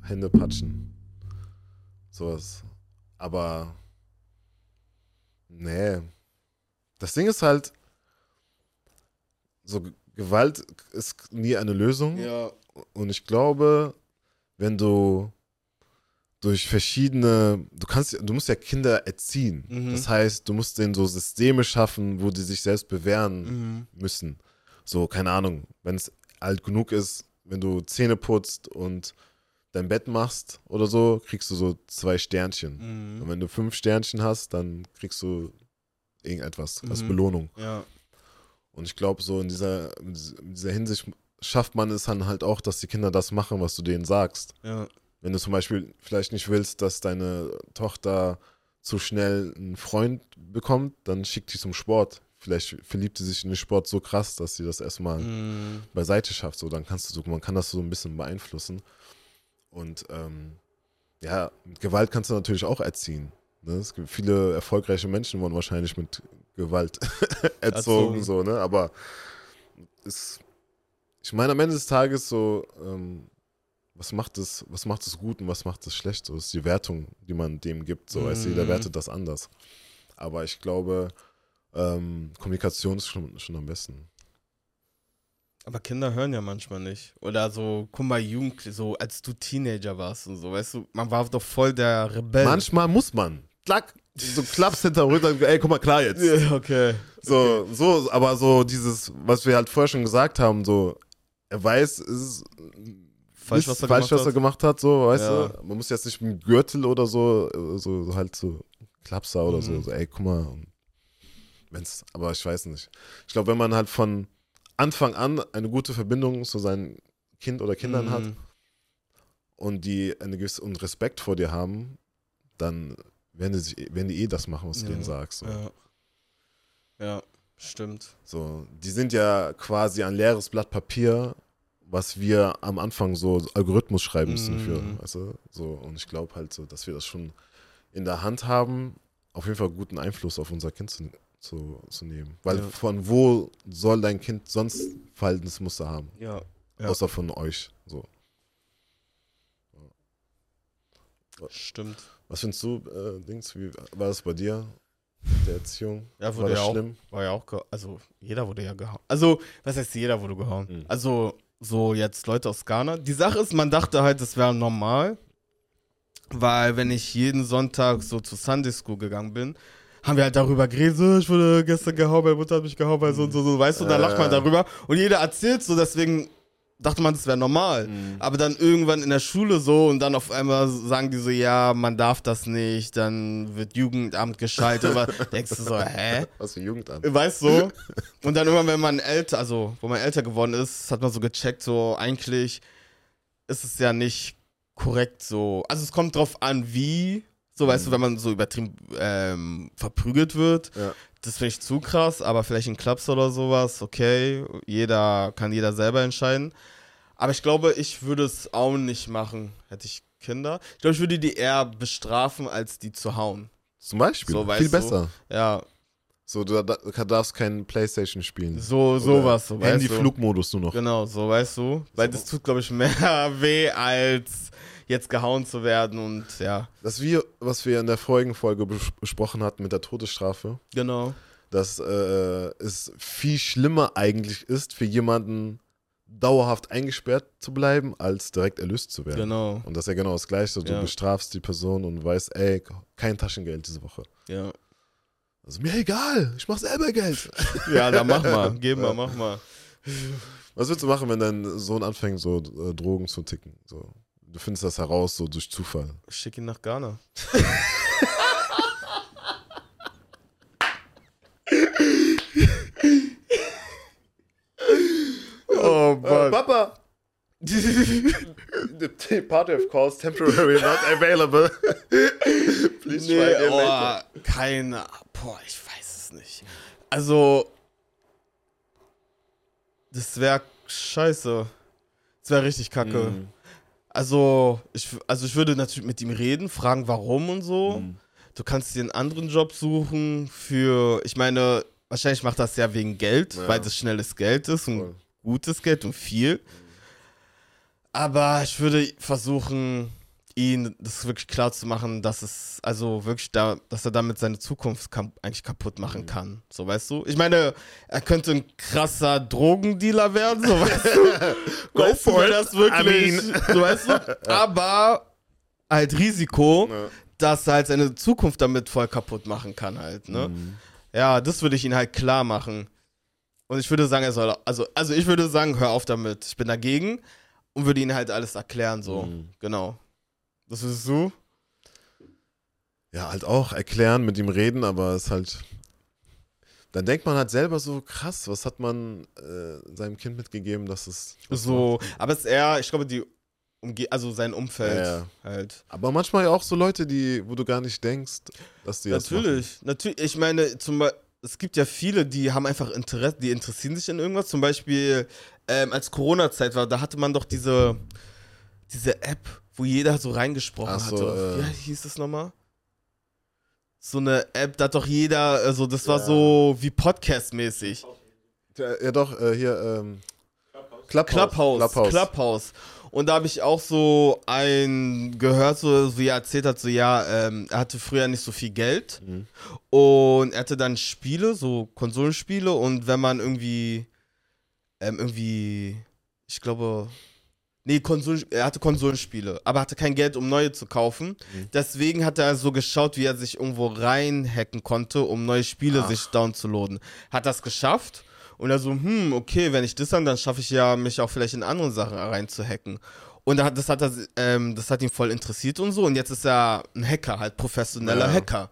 Hände patschen. Sowas. Aber. Nee. Das Ding ist halt. So, Gewalt ist nie eine Lösung. ja. Und ich glaube, wenn du durch verschiedene, du kannst, du musst ja Kinder erziehen. Mhm. Das heißt, du musst denen so Systeme schaffen, wo die sich selbst bewähren Mhm. müssen. So, keine Ahnung, wenn es alt genug ist, wenn du Zähne putzt und dein Bett machst oder so, kriegst du so zwei Sternchen. Und Mhm. wenn du fünf Sternchen hast, dann kriegst du irgendetwas als Mhm. Belohnung. Ja. Und ich glaube, so in dieser, in dieser Hinsicht schafft man es dann halt auch, dass die Kinder das machen, was du denen sagst. Ja. Wenn du zum Beispiel vielleicht nicht willst, dass deine Tochter zu schnell einen Freund bekommt, dann schick die zum Sport. Vielleicht verliebt sie sich in den Sport so krass, dass sie das erstmal Mhm. beiseite schafft. So, dann kannst du so, man kann das so ein bisschen beeinflussen. Und ähm, ja, mit Gewalt kannst du natürlich auch erziehen. Ne? Es gibt viele erfolgreiche Menschen wurden wahrscheinlich mit Gewalt erzogen, Erzogen. so, ne? Aber es, ich meine, am Ende des Tages so, ähm, was macht es, was macht es gut und was macht es schlecht? So das ist die Wertung, die man dem gibt. So, weißt du, jeder Mhm. wertet das anders. Aber ich glaube, ähm, Kommunikation ist schon, schon am besten. Aber Kinder hören ja manchmal nicht. Oder so, guck mal, Jugendlich, so als du Teenager warst und so, weißt du, man war doch voll der Rebell. Manchmal muss man. Klack, so klappst hinter Rücken, ey, guck mal, klar jetzt. Ja, okay. So, so, aber so dieses, was wir halt vorher schon gesagt haben, so, er weiß, es ist Falsch, was er falsch, gemacht was er hat. gemacht hat, so, weißt Ja. du? Man muss jetzt nicht mit dem Gürtel oder so, so, so halt so Klapser oder so, Mhm. so, ey, guck mal. Wenn's, aber ich weiß nicht. Ich glaube, wenn man halt von Anfang an eine gute Verbindung zu seinem Kind oder Kindern hat Mhm. und die eine gewisse und Respekt vor dir haben, dann werden die, sich, werden die eh das machen, was du Ja. denen sagst. So. Ja. Ja, stimmt. So, die sind ja quasi ein leeres Blatt Papier, was wir am Anfang so Algorithmus schreiben müssen für, Mhm. weißt du? So, und ich glaube halt so, dass wir das schon in der Hand haben, auf jeden Fall guten Einfluss auf unser Kind zu, zu, zu nehmen. Weil Ja. von wo soll dein Kind sonst Verhaltensmuster haben? Ja. Ja. Außer von euch. So. Stimmt. Was findest du, äh, Dings, wie war das bei dir? der Erziehung? Ja, War wurde das ja auch, schlimm? war ja auch, also jeder wurde ja gehauen. Also, was heißt jeder wurde gehauen? Mhm. Also, so jetzt Leute aus Ghana. Die Sache ist, man dachte halt, das wäre normal, weil wenn ich jeden Sonntag so zur Sunday School gegangen bin, haben wir halt darüber geredet, so, ich wurde gestern gehauen, meine Mutter hat mich gehauen, so und so, so, weißt du, da lacht man Äh. darüber und jeder erzählt so, deswegen dachte man, das wäre normal. Mhm. Aber dann irgendwann in der Schule so und dann auf einmal sagen die so, ja, man darf das nicht, dann wird Jugendamt geschaltet. Aber denkst du so, hä? Was für Jugendamt? Weißt du? Und dann irgendwann, wenn man älter, also wo man älter geworden ist, hat man so gecheckt, so eigentlich ist es ja nicht korrekt so. Also es kommt drauf an, wie, so weißt du, wenn man so übertrieben ähm, verprügelt wird. Ja. Das finde ich zu krass, aber vielleicht in Clubs oder sowas, okay. Jeder kann jeder selber entscheiden. Aber ich glaube, ich würde es auch nicht machen, hätte ich Kinder. Ich glaube, ich würde die eher bestrafen, als die zu hauen. Zum Beispiel. So, Viel du. besser. Ja, So, du da- darfst keinen Playstation spielen. so, sowas. So, du. Handy-Flugmodus nur noch. Genau, so weißt du. Weil das tut, glaube ich, mehr weh, als jetzt gehauen zu werden und ja. Das wir, was wir in der vorigen Folge bes- besprochen hatten mit der Todesstrafe, Genau. dass äh, es viel schlimmer eigentlich ist, für jemanden dauerhaft eingesperrt zu bleiben, als direkt erlöst zu werden. Genau. Und das ist ja genau das Gleiche. Du Ja. bestrafst die Person und weißt, ey, kein Taschengeld diese Woche. Ja. Also mir egal, ich mach selber Geld. Ja, dann mach mal. Geh mal, mach mal. Was willst du machen, wenn dein Sohn anfängt, so äh, Drogen zu ticken? So, du findest das heraus, so durch Zufall. Schick ihn nach Ghana. oh Papa! The party of calls temporary not available. Please Nee, try oh, later. keine. Boah, ich weiß es nicht. Also. Das wäre scheiße. Das wäre richtig kacke. Mhm. Also ich, also, ich würde natürlich mit ihm reden, fragen, warum und so. Mhm. Du kannst dir einen anderen Job suchen für. Ich meine, wahrscheinlich macht das ja wegen Geld, Ja. weil das schnelles Geld ist und Voll. gutes Geld und viel. Aber ich würde versuchen, ihn das wirklich klar zu machen, dass es, also wirklich da, dass er damit seine Zukunft kam, eigentlich kaputt machen Mhm. kann. So, weißt du? Ich meine, er könnte ein krasser Drogendealer werden, so, weißt du? Go weißt du, for wenn it. das wirklich, I so, weißt du? Aber halt Risiko, Ja. dass er halt seine Zukunft damit voll kaputt machen kann halt, ne? Mhm. Ja, das würde ich ihn halt klar machen. Und ich würde sagen, er soll, also, also ich würde sagen, hör auf damit. Ich bin dagegen und würde ihn halt alles erklären, so. Mhm. Genau. Das ist so. Ja, halt auch erklären, mit ihm reden, aber es ist halt. Dann denkt man halt selber so, krass, was hat man äh, seinem Kind mitgegeben, dass es. was So. Aber es ist eher, ich glaube, die Umge also sein Umfeld Ja, ja. halt. Aber manchmal ja auch so Leute, die, wo du gar nicht denkst, dass die das. Natürlich, natürlich. Ich meine, zum Beispiel, es gibt ja viele, die haben einfach Interesse, die interessieren sich in irgendwas. Zum Beispiel, ähm, als Corona-Zeit war, da hatte man doch diese, diese App, wo jeder so reingesprochen Ach so, hatte. äh. Wie hieß das nochmal? So eine App, da hat doch jeder, also das war Ja. so wie Podcast-mäßig. Ja, ja doch, äh, hier, ähm, Clubhouse. Clubhouse. Clubhouse. Clubhouse. Und da habe ich auch so einen gehört, so wie er erzählt hat, so ja, ähm, er hatte früher nicht so viel Geld Mhm. und er hatte dann Spiele, so Konsolenspiele und wenn man irgendwie, ähm, irgendwie, ich glaube, nee, Konsolen, er hatte Konsolenspiele, aber hatte kein Geld, um neue zu kaufen. Mhm. Deswegen hat er so geschaut, wie er sich irgendwo reinhacken konnte, um neue Spiele Ach. sich downzuladen. Hat das geschafft und er so, hm, okay, wenn ich das dann, dann schaffe ich ja, mich auch vielleicht in andere Sachen reinzuhacken. Und das, hat er, ähm, das hat ihn voll interessiert und so. Und jetzt ist er ein Hacker, halt professioneller Ja. Hacker.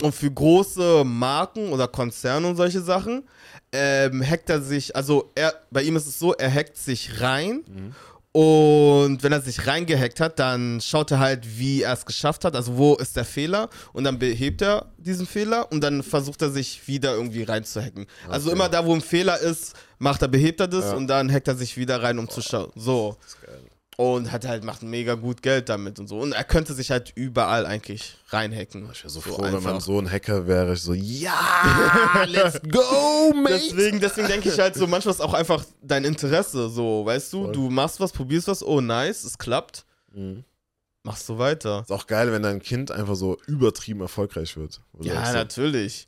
Und für große Marken oder Konzerne und solche Sachen ähm, hackt er sich, also er, bei ihm ist es so, er hackt sich rein Mhm. Und wenn er sich reingehackt hat, dann schaut er halt, wie er es geschafft hat, also wo ist der Fehler und dann behebt er diesen Fehler und dann versucht er sich wieder irgendwie reinzuhacken. Also Okay. immer da, wo ein Fehler ist, macht er, behebt er das Ja. und dann hackt er sich wieder rein, um zu schauen. So. Das ist geil. Und hat halt, macht mega gut Geld damit und so. Und er könnte sich halt überall eigentlich reinhacken. Ich wäre so froh, wenn einfach. mein Sohn Hacker wäre. Ich so, ja, let's go, mate. Deswegen, deswegen denke ich halt so, manchmal ist auch einfach dein Interesse, so, weißt du, Voll. du machst was, probierst was, oh nice, es klappt, Mhm. machst du weiter. Ist auch geil, wenn dein Kind einfach so übertrieben erfolgreich wird. Ja, so, natürlich.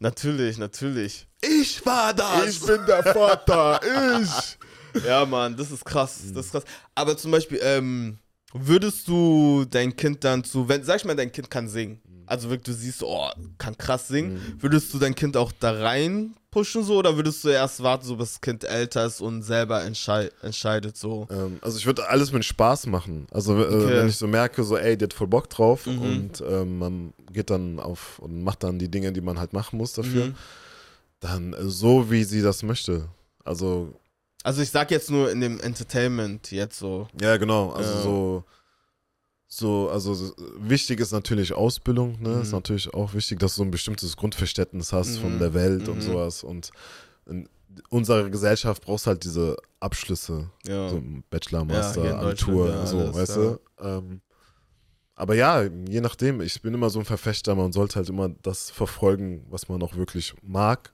Natürlich, natürlich. Ich war das! Ich bin der Vater! ich! Ja, Mann, das ist krass. Das ist krass. Aber zum Beispiel, ähm, würdest du dein Kind dann zu, wenn, sag ich mal, dein Kind kann singen. Also wirklich, du siehst, oh, kann krass singen. Würdest du dein Kind auch da rein pushen so oder würdest du erst warten, so bis das Kind älter ist und selber entschei entscheidet so? Ähm, also ich würde alles mit Spaß machen. Also äh, Okay. wenn ich so merke, so ey, die hat voll Bock drauf Mhm. und ähm, man geht dann auf und macht dann die Dinge, die man halt machen muss dafür, Mhm. dann äh, so, wie sie das möchte. Also, Also ich sag jetzt nur in dem Entertainment jetzt so. ja genau, also Ja. so, so, also so, wichtig ist natürlich Ausbildung, ne? Ist Mhm. natürlich auch wichtig, dass du so ein bestimmtes Grundverständnis hast Mhm. von der Welt und Mhm. sowas und in unserer Gesellschaft brauchst halt diese Abschlüsse. Ja. So Bachelor, Master, in Abitur, ja, so, alles, weißt ja. du? Ähm, aber ja, je nachdem, ich bin immer so ein Verfechter, man sollte halt immer das verfolgen, was man auch wirklich mag.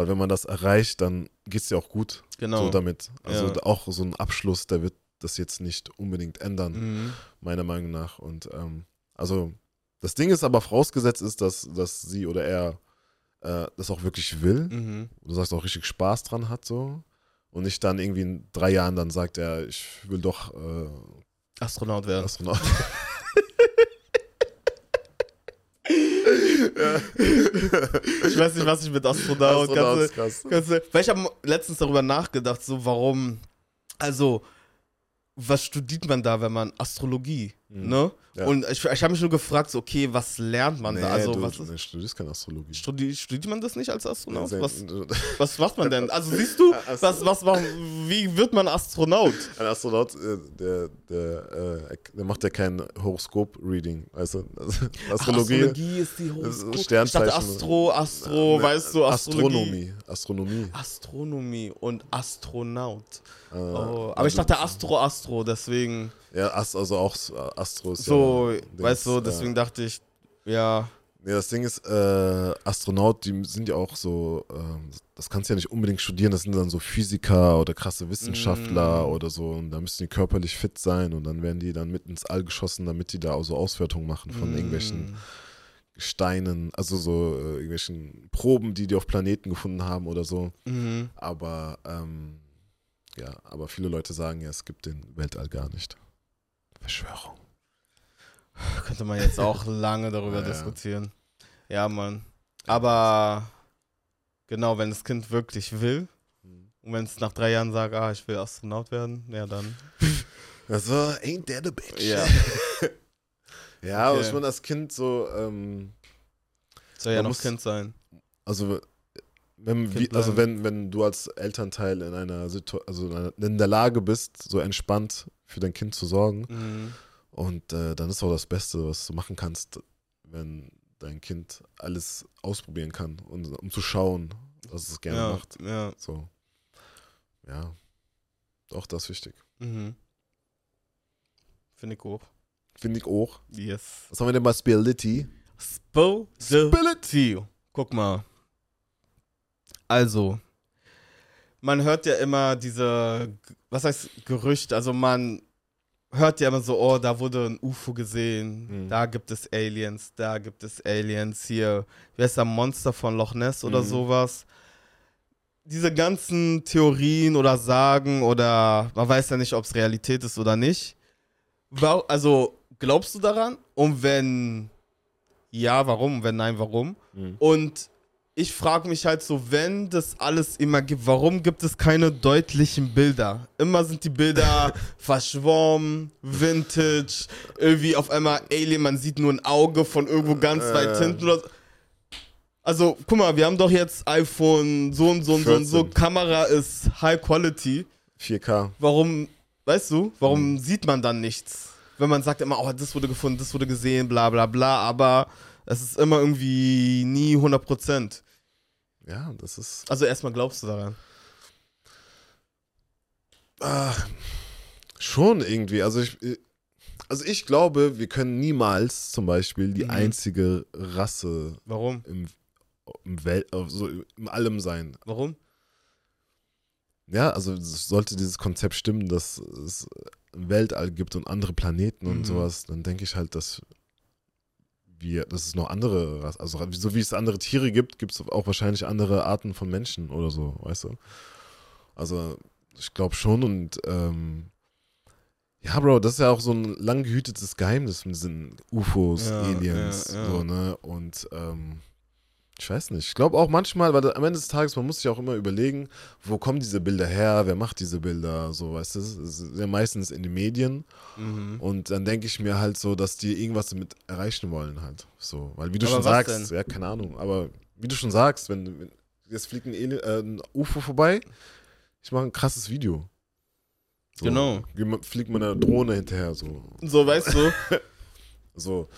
Weil wenn man das erreicht, dann geht es dir auch gut Genau. so damit. Also Ja. auch so ein Abschluss, der wird das jetzt nicht unbedingt ändern, Mhm. meiner Meinung nach. Und ähm, also das Ding ist aber vorausgesetzt ist, dass, dass sie oder er äh, das auch wirklich will Mhm. du sagst auch richtig Spaß dran hat so und nicht dann irgendwie in drei Jahren dann sagt er, ich will doch äh, Astronaut werden. Astronaut. Ich weiß nicht, was ich mit Astronaut. Astronaut Kannst kannst weil ich habe letztens darüber nachgedacht, so warum, also, was studiert man da, wenn man Astrologie, Mhm. ne? Ja. Und ich, ich habe mich nur gefragt, so, okay, was lernt man Nee, da? Also, du, was du studierst keine Astrologie. studi studiert man das nicht als Astronaut? Nee, Was, was macht man denn? Also, siehst du, was, was macht, wie wird man Astronaut? Ein Astronaut, äh, der, der, äh, der macht ja kein Horoskop-Reading. Weißt du? Also, Astrologie. Astrologie ist die Horoskop. Ich Sternzeichen. dachte Astro, Astro, Ne, weißt du, Astrologie. Astronomie. Astronomie. Astronomie und Astronaut. Äh, Oh, aber ich dachte Astro, Astro, deswegen Ja, Ast, also auch Astro ist so, ja. weißt du, deswegen äh, dachte ich, ja, Nee, das Ding ist, äh, Astronaut, die sind ja auch so, ähm, das kannst du ja nicht unbedingt studieren, das sind dann so Physiker oder krasse Wissenschaftler Mm. oder so und da müssen die körperlich fit sein und dann werden die dann mit ins All geschossen, damit die da auch so Auswertungen machen von mm, irgendwelchen Gesteinen, also so äh, irgendwelchen Proben, die die auf Planeten gefunden haben oder so. mhm. Aber, ähm, ja, aber viele Leute sagen ja, es gibt den Weltall gar nicht. Verschwörung. könnte man jetzt auch lange darüber Ja, diskutieren. Ja, Mann. Aber genau, wenn das Kind wirklich will und wenn es nach drei Jahren sagt, ah, ich will Astronaut werden, ja dann. Also, ain't that a bitch. Ja. Ja, aber Okay. ich meine, das Kind so, ähm, Soll ja noch muss- Kind sein. also, wenn, Kind wie, also wenn, wenn du als Elternteil in einer Situation, also in, einer, in der Lage bist, so entspannt für dein Kind zu sorgen, Mhm. und äh, dann ist auch das Beste, was du machen kannst, wenn dein Kind alles ausprobieren kann, und, um zu schauen, was es gerne Ja, macht. ja. So. Ja. Auch das ist wichtig. Mhm. Finde ich auch. Finde ich auch. Yes. Was haben wir denn bei Spirituality? Spility. Guck mal. Also, man hört ja immer diese, was heißt Gerücht, also man hört ja immer so, oh, da wurde ein UFO gesehen, Mhm. da gibt es Aliens, da gibt es Aliens, hier, wer ist der Monster von Loch Ness oder Mhm. sowas. Diese ganzen Theorien oder Sagen oder man weiß ja nicht, ob es Realität ist oder nicht. Also, glaubst du daran? Und wenn ja, warum? Wenn nein, warum? Und ich frage mich halt so, wenn das alles immer gibt, warum gibt es keine deutlichen Bilder? Immer sind die Bilder verschwommen, Vintage, irgendwie auf einmal Alien, man sieht nur ein Auge von irgendwo ganz Äh. weit hinten oder so. Also, guck mal, wir haben doch jetzt iPhone so und so und so und so, 14. Kamera ist High Quality. 4K. Warum, weißt du, warum sieht man dann nichts? Wenn man sagt immer, oh, das wurde gefunden, das wurde gesehen, bla bla bla, aber es ist immer irgendwie nie 100%. Ja, das ist. Also erstmal glaubst du daran. Ah, schon irgendwie. Also ich, also ich glaube, wir können niemals zum Beispiel die Mhm. einzige Rasse Warum? im, im Welt, also im allem sein. Warum? ja, also sollte dieses Konzept stimmen, dass es ein Weltall gibt und andere Planeten und Mhm. sowas, dann denke ich halt, dass wir, dass es noch andere, also so wie es andere Tiere gibt, gibt es auch wahrscheinlich andere Arten von Menschen oder so, weißt du? Also ich glaube schon und ähm, ja, Bro, das ist ja auch so ein lang gehütetes Geheimnis mit diesen UFOs, Ja, Aliens, ja, ja. so, ne? Und ähm, ich weiß nicht. Ich glaube auch manchmal, weil am Ende des Tages, man muss sich auch immer überlegen, wo kommen diese Bilder her, wer macht diese Bilder, so, weißt du? Es ist ja meistens in den Medien. Mhm. Und dann denke ich mir halt so, dass die irgendwas damit erreichen wollen halt. So, weil wie du Aber schon sagst, denn? ja, keine Ahnung, aber wie du schon sagst, wenn, wenn jetzt fliegt ein, äh, ein UFO vorbei, ich mache ein krasses Video. So, Genau. Fliegt mit einer Drohne hinterher, so. So, weißt du? So,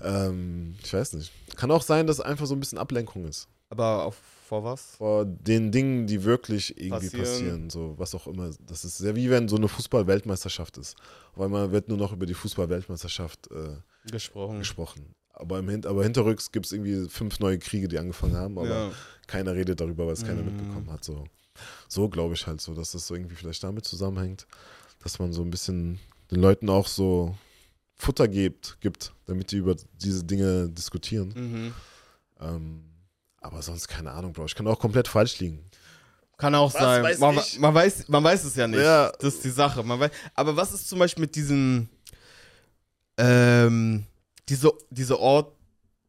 ähm, ich weiß nicht. Kann auch sein, dass einfach so ein bisschen Ablenkung ist. Aber auf, vor was? Vor den Dingen, die wirklich irgendwie Passieren. passieren. so was auch immer. Das ist sehr wie wenn so eine Fußball-Weltmeisterschaft ist. Auf einmal wird nur noch über die Fußball-Weltmeisterschaft äh, Gesprochen. gesprochen. Aber, im Hin aber hinterrücks gibt es irgendwie fünf neue Kriege, die angefangen haben, aber ja. keiner redet darüber, weil es keiner Mm. mitbekommen hat. So, so glaube ich halt so, dass das so irgendwie vielleicht damit zusammenhängt, dass man so ein bisschen den Leuten auch so Futter gibt, gibt damit die über diese Dinge diskutieren. Mhm. Ähm, aber sonst keine Ahnung, Bro. Ich kann auch komplett falsch liegen. Kann auch Was sein. weiß man, man, weiß, man weiß es ja nicht. Ja. Das ist die Sache. Man weiß, aber was ist zum Beispiel mit diesen, ähm, diese, diese Ort,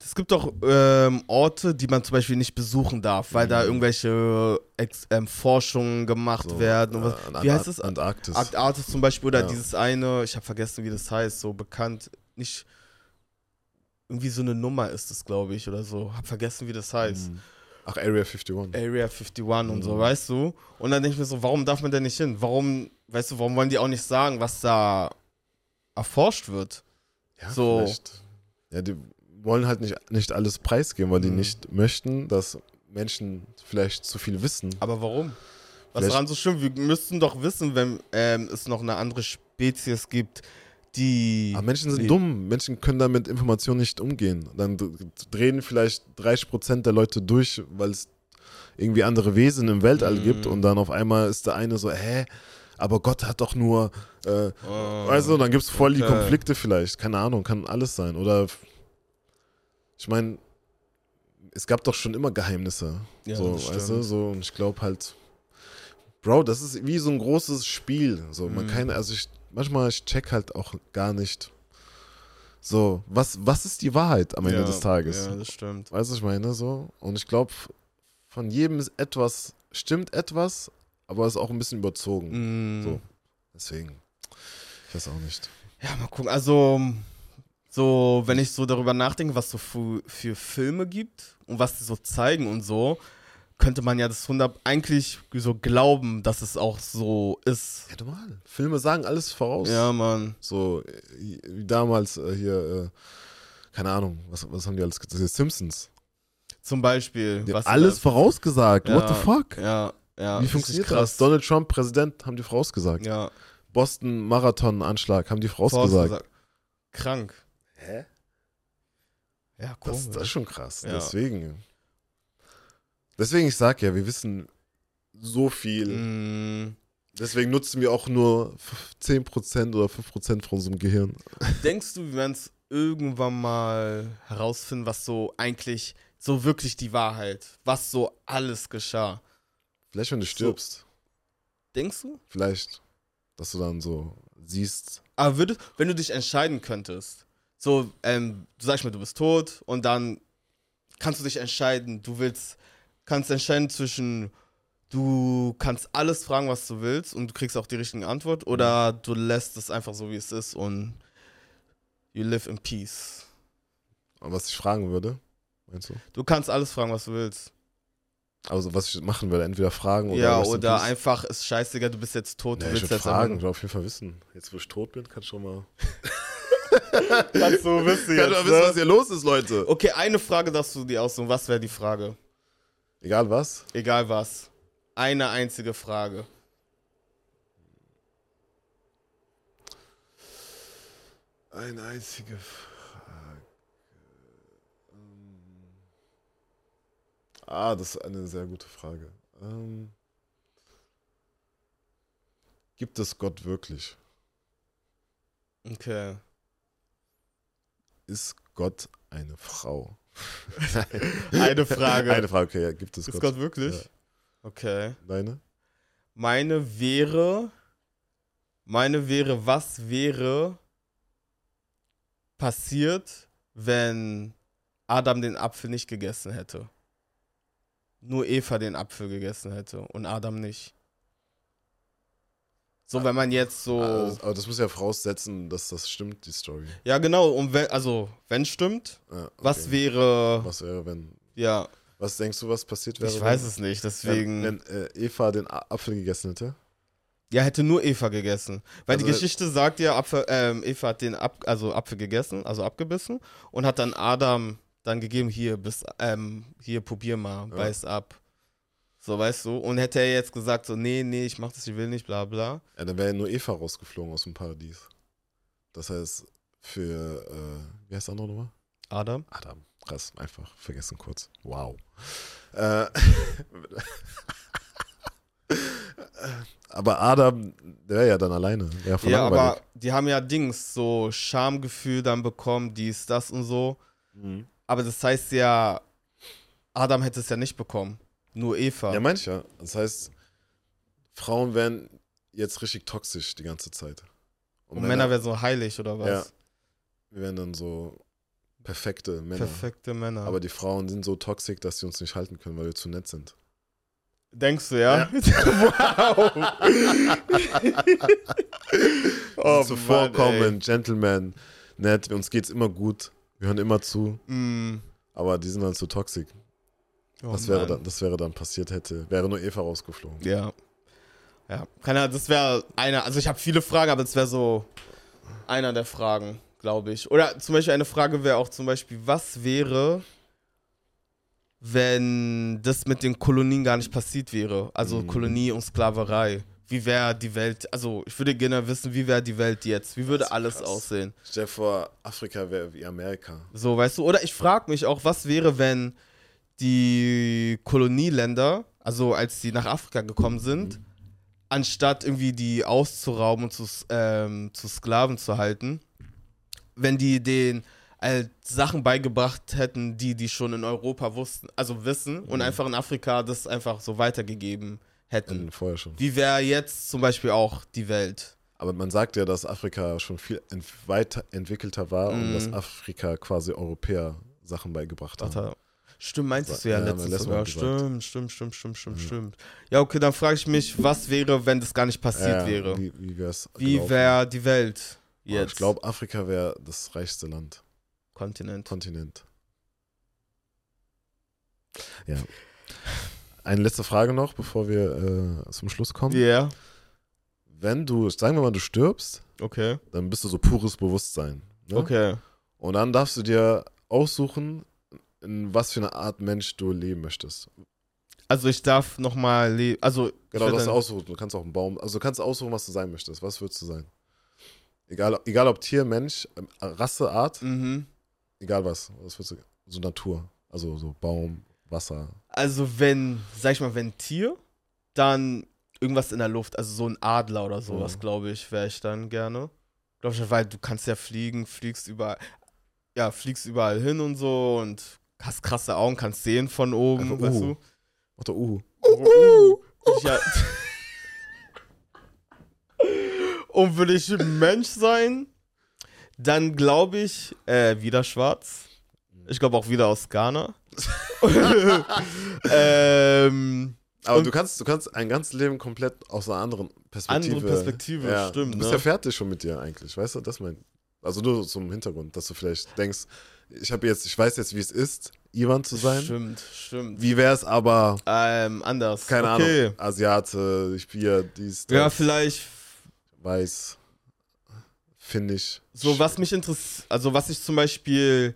es gibt doch ähm, Orte, die man zum Beispiel nicht besuchen darf, weil da Mhm. irgendwelche Ex ähm, Forschungen gemacht So, werden. Äh, wie heißt es? Antarktis. Antarktis zum Beispiel oder Ja. dieses eine, ich habe vergessen, wie das heißt, so bekannt, nicht irgendwie so eine Nummer ist es, glaube ich, oder so. Hab vergessen, wie das heißt. Mhm. Ach, Area 51. Area 51 und so, Mhm. weißt du? Und dann denke ich mir so, warum darf man da nicht hin? Warum, weißt du, warum wollen die auch nicht sagen, was da erforscht wird? Ja, so. vielleicht. Ja, die wollen halt nicht, nicht alles preisgeben, weil die Mhm. nicht möchten, dass Menschen vielleicht zu viel wissen. Aber warum? Was Vielleicht- daran so schlimm? Wir müssten doch wissen, wenn ähm, es noch eine andere Spezies gibt, die. Aber Menschen sind dumm. Menschen können damit Informationen nicht umgehen. Dann drehen vielleicht 30% der Leute durch, weil es irgendwie andere Wesen im Weltall Mhm. gibt und dann auf einmal ist der eine so, hä? Aber Gott hat doch nur, äh, Oh. du, dann gibt es voll die okay. Konflikte vielleicht. Keine Ahnung, kann alles sein. Oder ich meine, es gab doch schon immer Geheimnisse. Ja, so, das weißt du, so, und ich glaube halt, Bro, das ist wie so ein großes Spiel. So, man Mhm. kann, also ich, manchmal, ich check halt auch gar nicht. So, was, was ist die Wahrheit am Ende ja, des Tages? Ja, das stimmt. Weißt du, was ich meine? So, und ich glaube, von jedem ist etwas, stimmt etwas, aber ist auch ein bisschen überzogen. Mm. So. Deswegen, ich weiß auch nicht. Ja, mal gucken. Also, so, wenn ich so darüber nachdenke, was so für, für Filme gibt und was die so zeigen und so, könnte man ja das 100 eigentlich so glauben, dass es auch so ist. Ja, normal. Filme sagen alles voraus. Ja, Mann. So, äh, wie damals äh, hier, äh, keine Ahnung, was, was haben die alles gesagt? Simpsons. Zum Beispiel. Die was alles vorausgesagt. Ja. What the fuck? Ja, ja. Wie funktioniert krass. das? Donald Trump, Präsident, haben die vorausgesagt. Ja, Boston Marathon-Anschlag, haben die vorausgesagt. vorausgesagt. Krank. Hä? Ja, Das, komisch. das ist schon krass. Ja. Deswegen. Deswegen, ich sag ja, wir wissen so viel. Mm. Deswegen nutzen wir auch nur f- 10% oder 5% von unserem Gehirn. Denkst du, wir werden es irgendwann mal herausfinden, was so eigentlich, so wirklich die Wahrheit, was so alles geschah? Vielleicht, wenn du So. stirbst. Denkst du? Vielleicht, dass du dann so siehst. Aber würdest, wenn du dich entscheiden könntest, so, ähm, du sagst mir, du bist tot und dann kannst du dich entscheiden, du willst, kannst entscheiden zwischen, du kannst alles fragen, was du willst und du kriegst auch die richtige Antwort oder du lässt es einfach so, wie es ist und you live in peace. Aber was ich fragen würde, meinst du? Du kannst alles fragen, was du willst. Also, was ich machen würde, entweder fragen oder. ja, oder einfach, ist scheißegal, du bist jetzt tot, Nee, du ich willst würde jetzt fragen, ich will auf jeden Fall wissen. Jetzt, wo ich tot bin, kann ich schon mal. Kannst du wissen Kann mal wissen, was hier los ist, Leute. Okay, eine Frage darfst du dir aussuchen. Was wäre die Frage? Egal was. Egal was. Eine einzige Frage. Eine einzige Frage. Ähm. Ah, das ist eine sehr gute Frage. Ähm. Gibt es Gott wirklich? Okay. Ist Gott eine Frau? Eine Frage. Eine Frage, okay, ja, gibt es Ist Gott? Gott wirklich? Ja. Okay. Deine? Meine wäre, meine wäre, was wäre passiert, wenn Adam den Apfel nicht gegessen hätte? Nur Eva den Apfel gegessen hätte und Adam nicht. So, wenn man jetzt so. Also, aber das muss ja voraussetzen, dass das stimmt, die Story. Ja, genau. Und wenn, also, wenn stimmt, Ja, okay. was wäre. Was wäre, wenn. Ja, Was denkst du, was passiert wäre? ich weiß es nicht. Deswegen. Wenn, wenn äh, Eva den Apfel gegessen hätte? Ja, hätte nur Eva gegessen. Weil Also- die Geschichte sagt ja, Apfel, ähm, Eva hat den Ab, also Apfel gegessen, also abgebissen und hat dann Adam dann gegeben, hier, bis, ähm, hier, probier mal, Ja. beiß ab. So, weißt du? Und hätte er jetzt gesagt, so, nee, nee, ich mach das, ich will nicht, bla bla. Ja, dann wäre nur Eva rausgeflogen aus dem Paradies. Das heißt, für, äh, wie heißt der andere nochmal? Adam? Adam. Krass, einfach vergessen kurz. Wow. Äh, aber Adam, der wäre ja dann alleine. Wäre voll Ja, aber die haben ja Dings, so Schamgefühl dann bekommen, dies, das und so. Mhm. Aber das heißt ja, Adam hätte es ja nicht bekommen. Nur Eva. Ja, manch ja. Das heißt, Frauen wären jetzt richtig toxisch die ganze Zeit. und Männer wären so heilig oder was? Ja. Wir wären dann so perfekte Männer. Perfekte Männer. Aber die Frauen sind so toxisch, dass sie uns nicht halten können, weil wir zu nett sind. Denkst du, ja? wow. oh, zuvorkommen, Gentleman, nett, uns geht's immer gut, wir hören immer zu, Mm. aber die sind dann zu toxisch. Oh, das, wäre Mann. dann, das wäre dann passiert hätte, wäre nur Eva rausgeflogen. Ja. Ja. Keine Ahnung, das wäre einer. Also ich habe viele Fragen, aber das wäre so einer der Fragen, glaube ich. Oder zum Beispiel eine Frage wäre auch zum Beispiel, was wäre, wenn das mit den Kolonien gar nicht passiert wäre? Also Mhm. Kolonie und Sklaverei. Wie wäre die Welt? Also ich würde gerne wissen, wie wäre die Welt jetzt? Wie würde alles krass. aussehen? Stell dir vor, Afrika wäre wie Amerika. So, weißt du, oder ich frage mich auch, was wäre, wenn die Kolonieländer, also als die nach Afrika gekommen sind, anstatt irgendwie die auszurauben und zu, ähm, zu Sklaven zu halten, wenn die den halt Sachen beigebracht hätten, die die schon in Europa wussten, also wissen und Mhm. einfach in Afrika das einfach so weitergegeben hätten. Mhm, vorher schon. Wie wäre jetzt zum Beispiel auch die Welt? Aber man sagt ja, dass Afrika schon viel ent weiterentwickelter war und Mhm. dass Afrika quasi Europäer Sachen beigebracht hat. Stimmt, meintest du ja, Ja, letztes sogar. Stimmt, stimmt, stimmt, stimmt, stimmt, Ja. stimmt. Ja, okay, dann frage ich mich, was wäre, wenn das gar nicht passiert Ja, wäre? Wie, wie wär's Wie wäre die Welt Oh, jetzt? Ich glaube, Afrika wäre das reichste Land, Kontinent. Kontinent. Ja. Eine letzte Frage noch, bevor wir äh, zum Schluss kommen. Ja, Wenn du, sagen wir mal, du stirbst, okay. dann bist du so pures Bewusstsein. Ne? Okay. Und dann darfst du dir aussuchen, in was für eine Art Mensch du leben möchtest. Also ich darf nochmal leben. Also, Genau, das würd aussuchen. Du kannst auch einen Baum, also du kannst aussuchen, was du sein möchtest. Was würdest du sein? Egal, egal ob Tier, Mensch, ähm, Rasse, Art, mhm. egal was. Was würdest du? So Natur. Also so Baum, Wasser. Also wenn, sag ich mal, wenn Tier, dann irgendwas in der Luft. Also so ein Adler oder sowas, Mhm. glaube ich, wäre ich dann gerne. Glaube ich, weil du kannst ja fliegen, fliegst überall, ja, fliegst überall hin und so und hast krasse Augen, kannst sehen von oben, Einfach weißt Uhu. du? Mach doch Uhu. Uh, ich ja. Und würde ich Mensch sein, dann glaube ich, äh, wieder schwarz. Ich glaube auch wieder aus Ghana. ähm, Aber du kannst, du kannst ein ganzes Leben komplett aus einer anderen Perspektive. Andere Perspektive, ja, stimmt, Du bist ne? ja fertig schon mit dir eigentlich, weißt du? Das mein. Also nur zum Hintergrund, dass du vielleicht denkst, ich habe jetzt, ich weiß jetzt, wie es ist, Ivan zu sein. Stimmt, stimmt. Wie wäre es aber, Ähm, anders. keine okay. Ahnung, Asiate, ich bin ja dies, das, Ja, vielleicht weiß, finde ich. So, was mich interessiert, also was ich zum Beispiel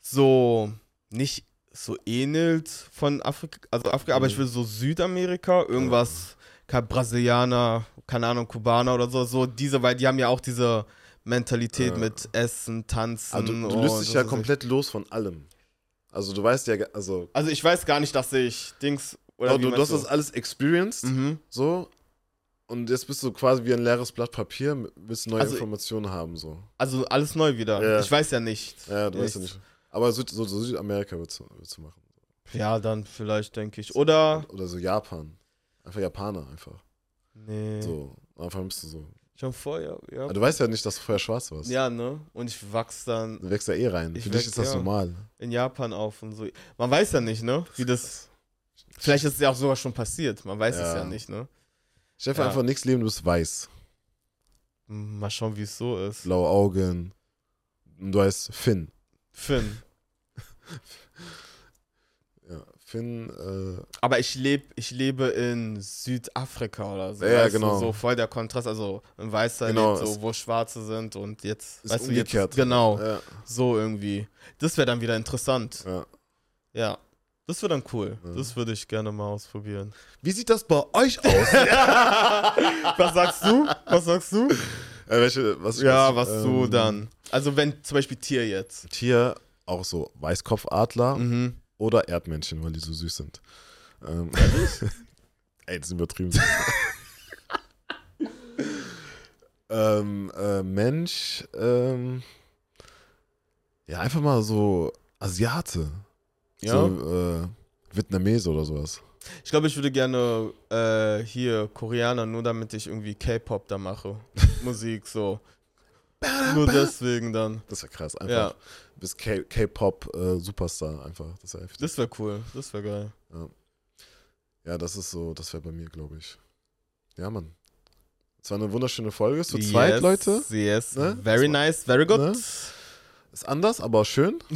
so nicht so ähnelt von Afrika, also Afrika, aber Mhm. ich will so Südamerika, irgendwas, kein Brasilianer, keine Ahnung, Kubaner oder so, so diese, weil die haben ja auch diese Mentalität Ja. mit Essen, Tanzen. Aber du, du und löst dich ja weiß ich. komplett los von allem. Also du weißt ja, also Also ich weiß gar nicht, dass ich Dings oder du, wie du meinst hast das alles experienced, Mhm. so, Und jetzt bist du quasi wie ein leeres Blatt Papier, willst neue Also- Informationen haben, so. Also alles neu wieder. Ja. Ich weiß ja nicht. Ja, du weißt ja Nichts. nicht. Aber Süd, so, so Südamerika du, willst du machen. Ja, dann vielleicht, denke ich. Oder. Oder so Japan. Einfach Japaner, einfach. Nee. So. Einfach bist du so. Schon vorher, ja. Aber du weißt ja nicht, dass du vorher schwarz warst. Ja, ne? Und ich wachs dann Du wächst ja eh rein. Für dich ist das ja. normal. in Japan auf und so. Man weiß ja nicht, ne? Wie das. Vielleicht ist es ja auch sogar schon passiert. Man weiß es Ja. ja nicht, ne? Dir Ja. einfach nichts Leben, du bist weiß. Mal schauen, wie es so ist. Blaue Augen. Und du heißt Finn. Finn. Finn, äh, Aber ich lebe ich lebe in Südafrika oder so. Ja, genau. Du, so voll der Kontrast. Also ein Weißer Genau, lebt so, wo Schwarze sind und jetzt, ist weißt du, umgekehrt. jetzt. Genau, Ja, so irgendwie. Das wäre dann wieder interessant. ja. Ja. Das wäre dann cool. Ja. Das würde ich gerne mal ausprobieren. Wie sieht das bei euch aus? Was sagst du? Was sagst du? äh, welche, was, Ja, was, was du ähm, dann. Also wenn zum Beispiel Tier jetzt. Tier, auch so Weißkopfadler Mhm. Oder Erdmännchen, weil die so süß sind. Ähm, ey, das ist übertrieben. ähm, äh, Mensch, ähm, ja, einfach mal so Asiate. Ja. So, äh, Vietnamese oder sowas. Ich glaube, ich würde gerne äh, hier Koreaner, nur damit ich irgendwie K-Pop da mache. Musik so. Nur deswegen dann. Das wäre krass. Einfach Ja, bis K- K-Pop äh, Superstar einfach. Das wäre das wäre cool. Das wäre geil. Ja, das ist so, das wäre bei mir, glaube ich. Ja, Mann. Es war eine wunderschöne Folge. Zu zweit, yes, Leute. Yes. Ne? Very war- nice, very good. Ne? Ist anders, aber schön.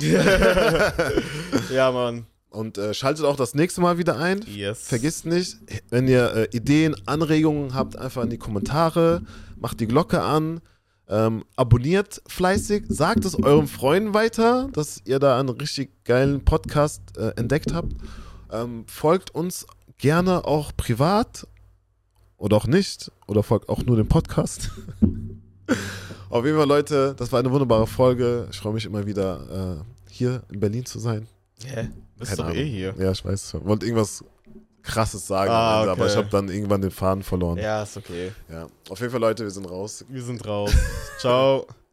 ja, Mann. Und äh, schaltet auch das nächste Mal wieder ein. Yes. Vergisst nicht, wenn ihr äh, Ideen, Anregungen habt, einfach in die Kommentare. Macht die Glocke an. Ähm, abonniert fleißig. Sagt es euren Freunden weiter, dass ihr da einen richtig geilen Podcast äh, entdeckt habt. Ähm, folgt uns gerne auch privat oder auch nicht. Oder folgt auch nur dem Podcast. Auf jeden Fall, Leute, das war eine wunderbare Folge. Ich freue mich immer wieder, äh, hier in Berlin zu sein. Hä? Bist doch eh hier. Ja, ich weiß. Ich wollte irgendwas krasses sagen, Ah, Ende, aber okay. ich habe dann irgendwann den Faden verloren. Ja, ist okay. Ja. Auf jeden Fall, Leute, wir sind raus. Wir sind raus. Ciao.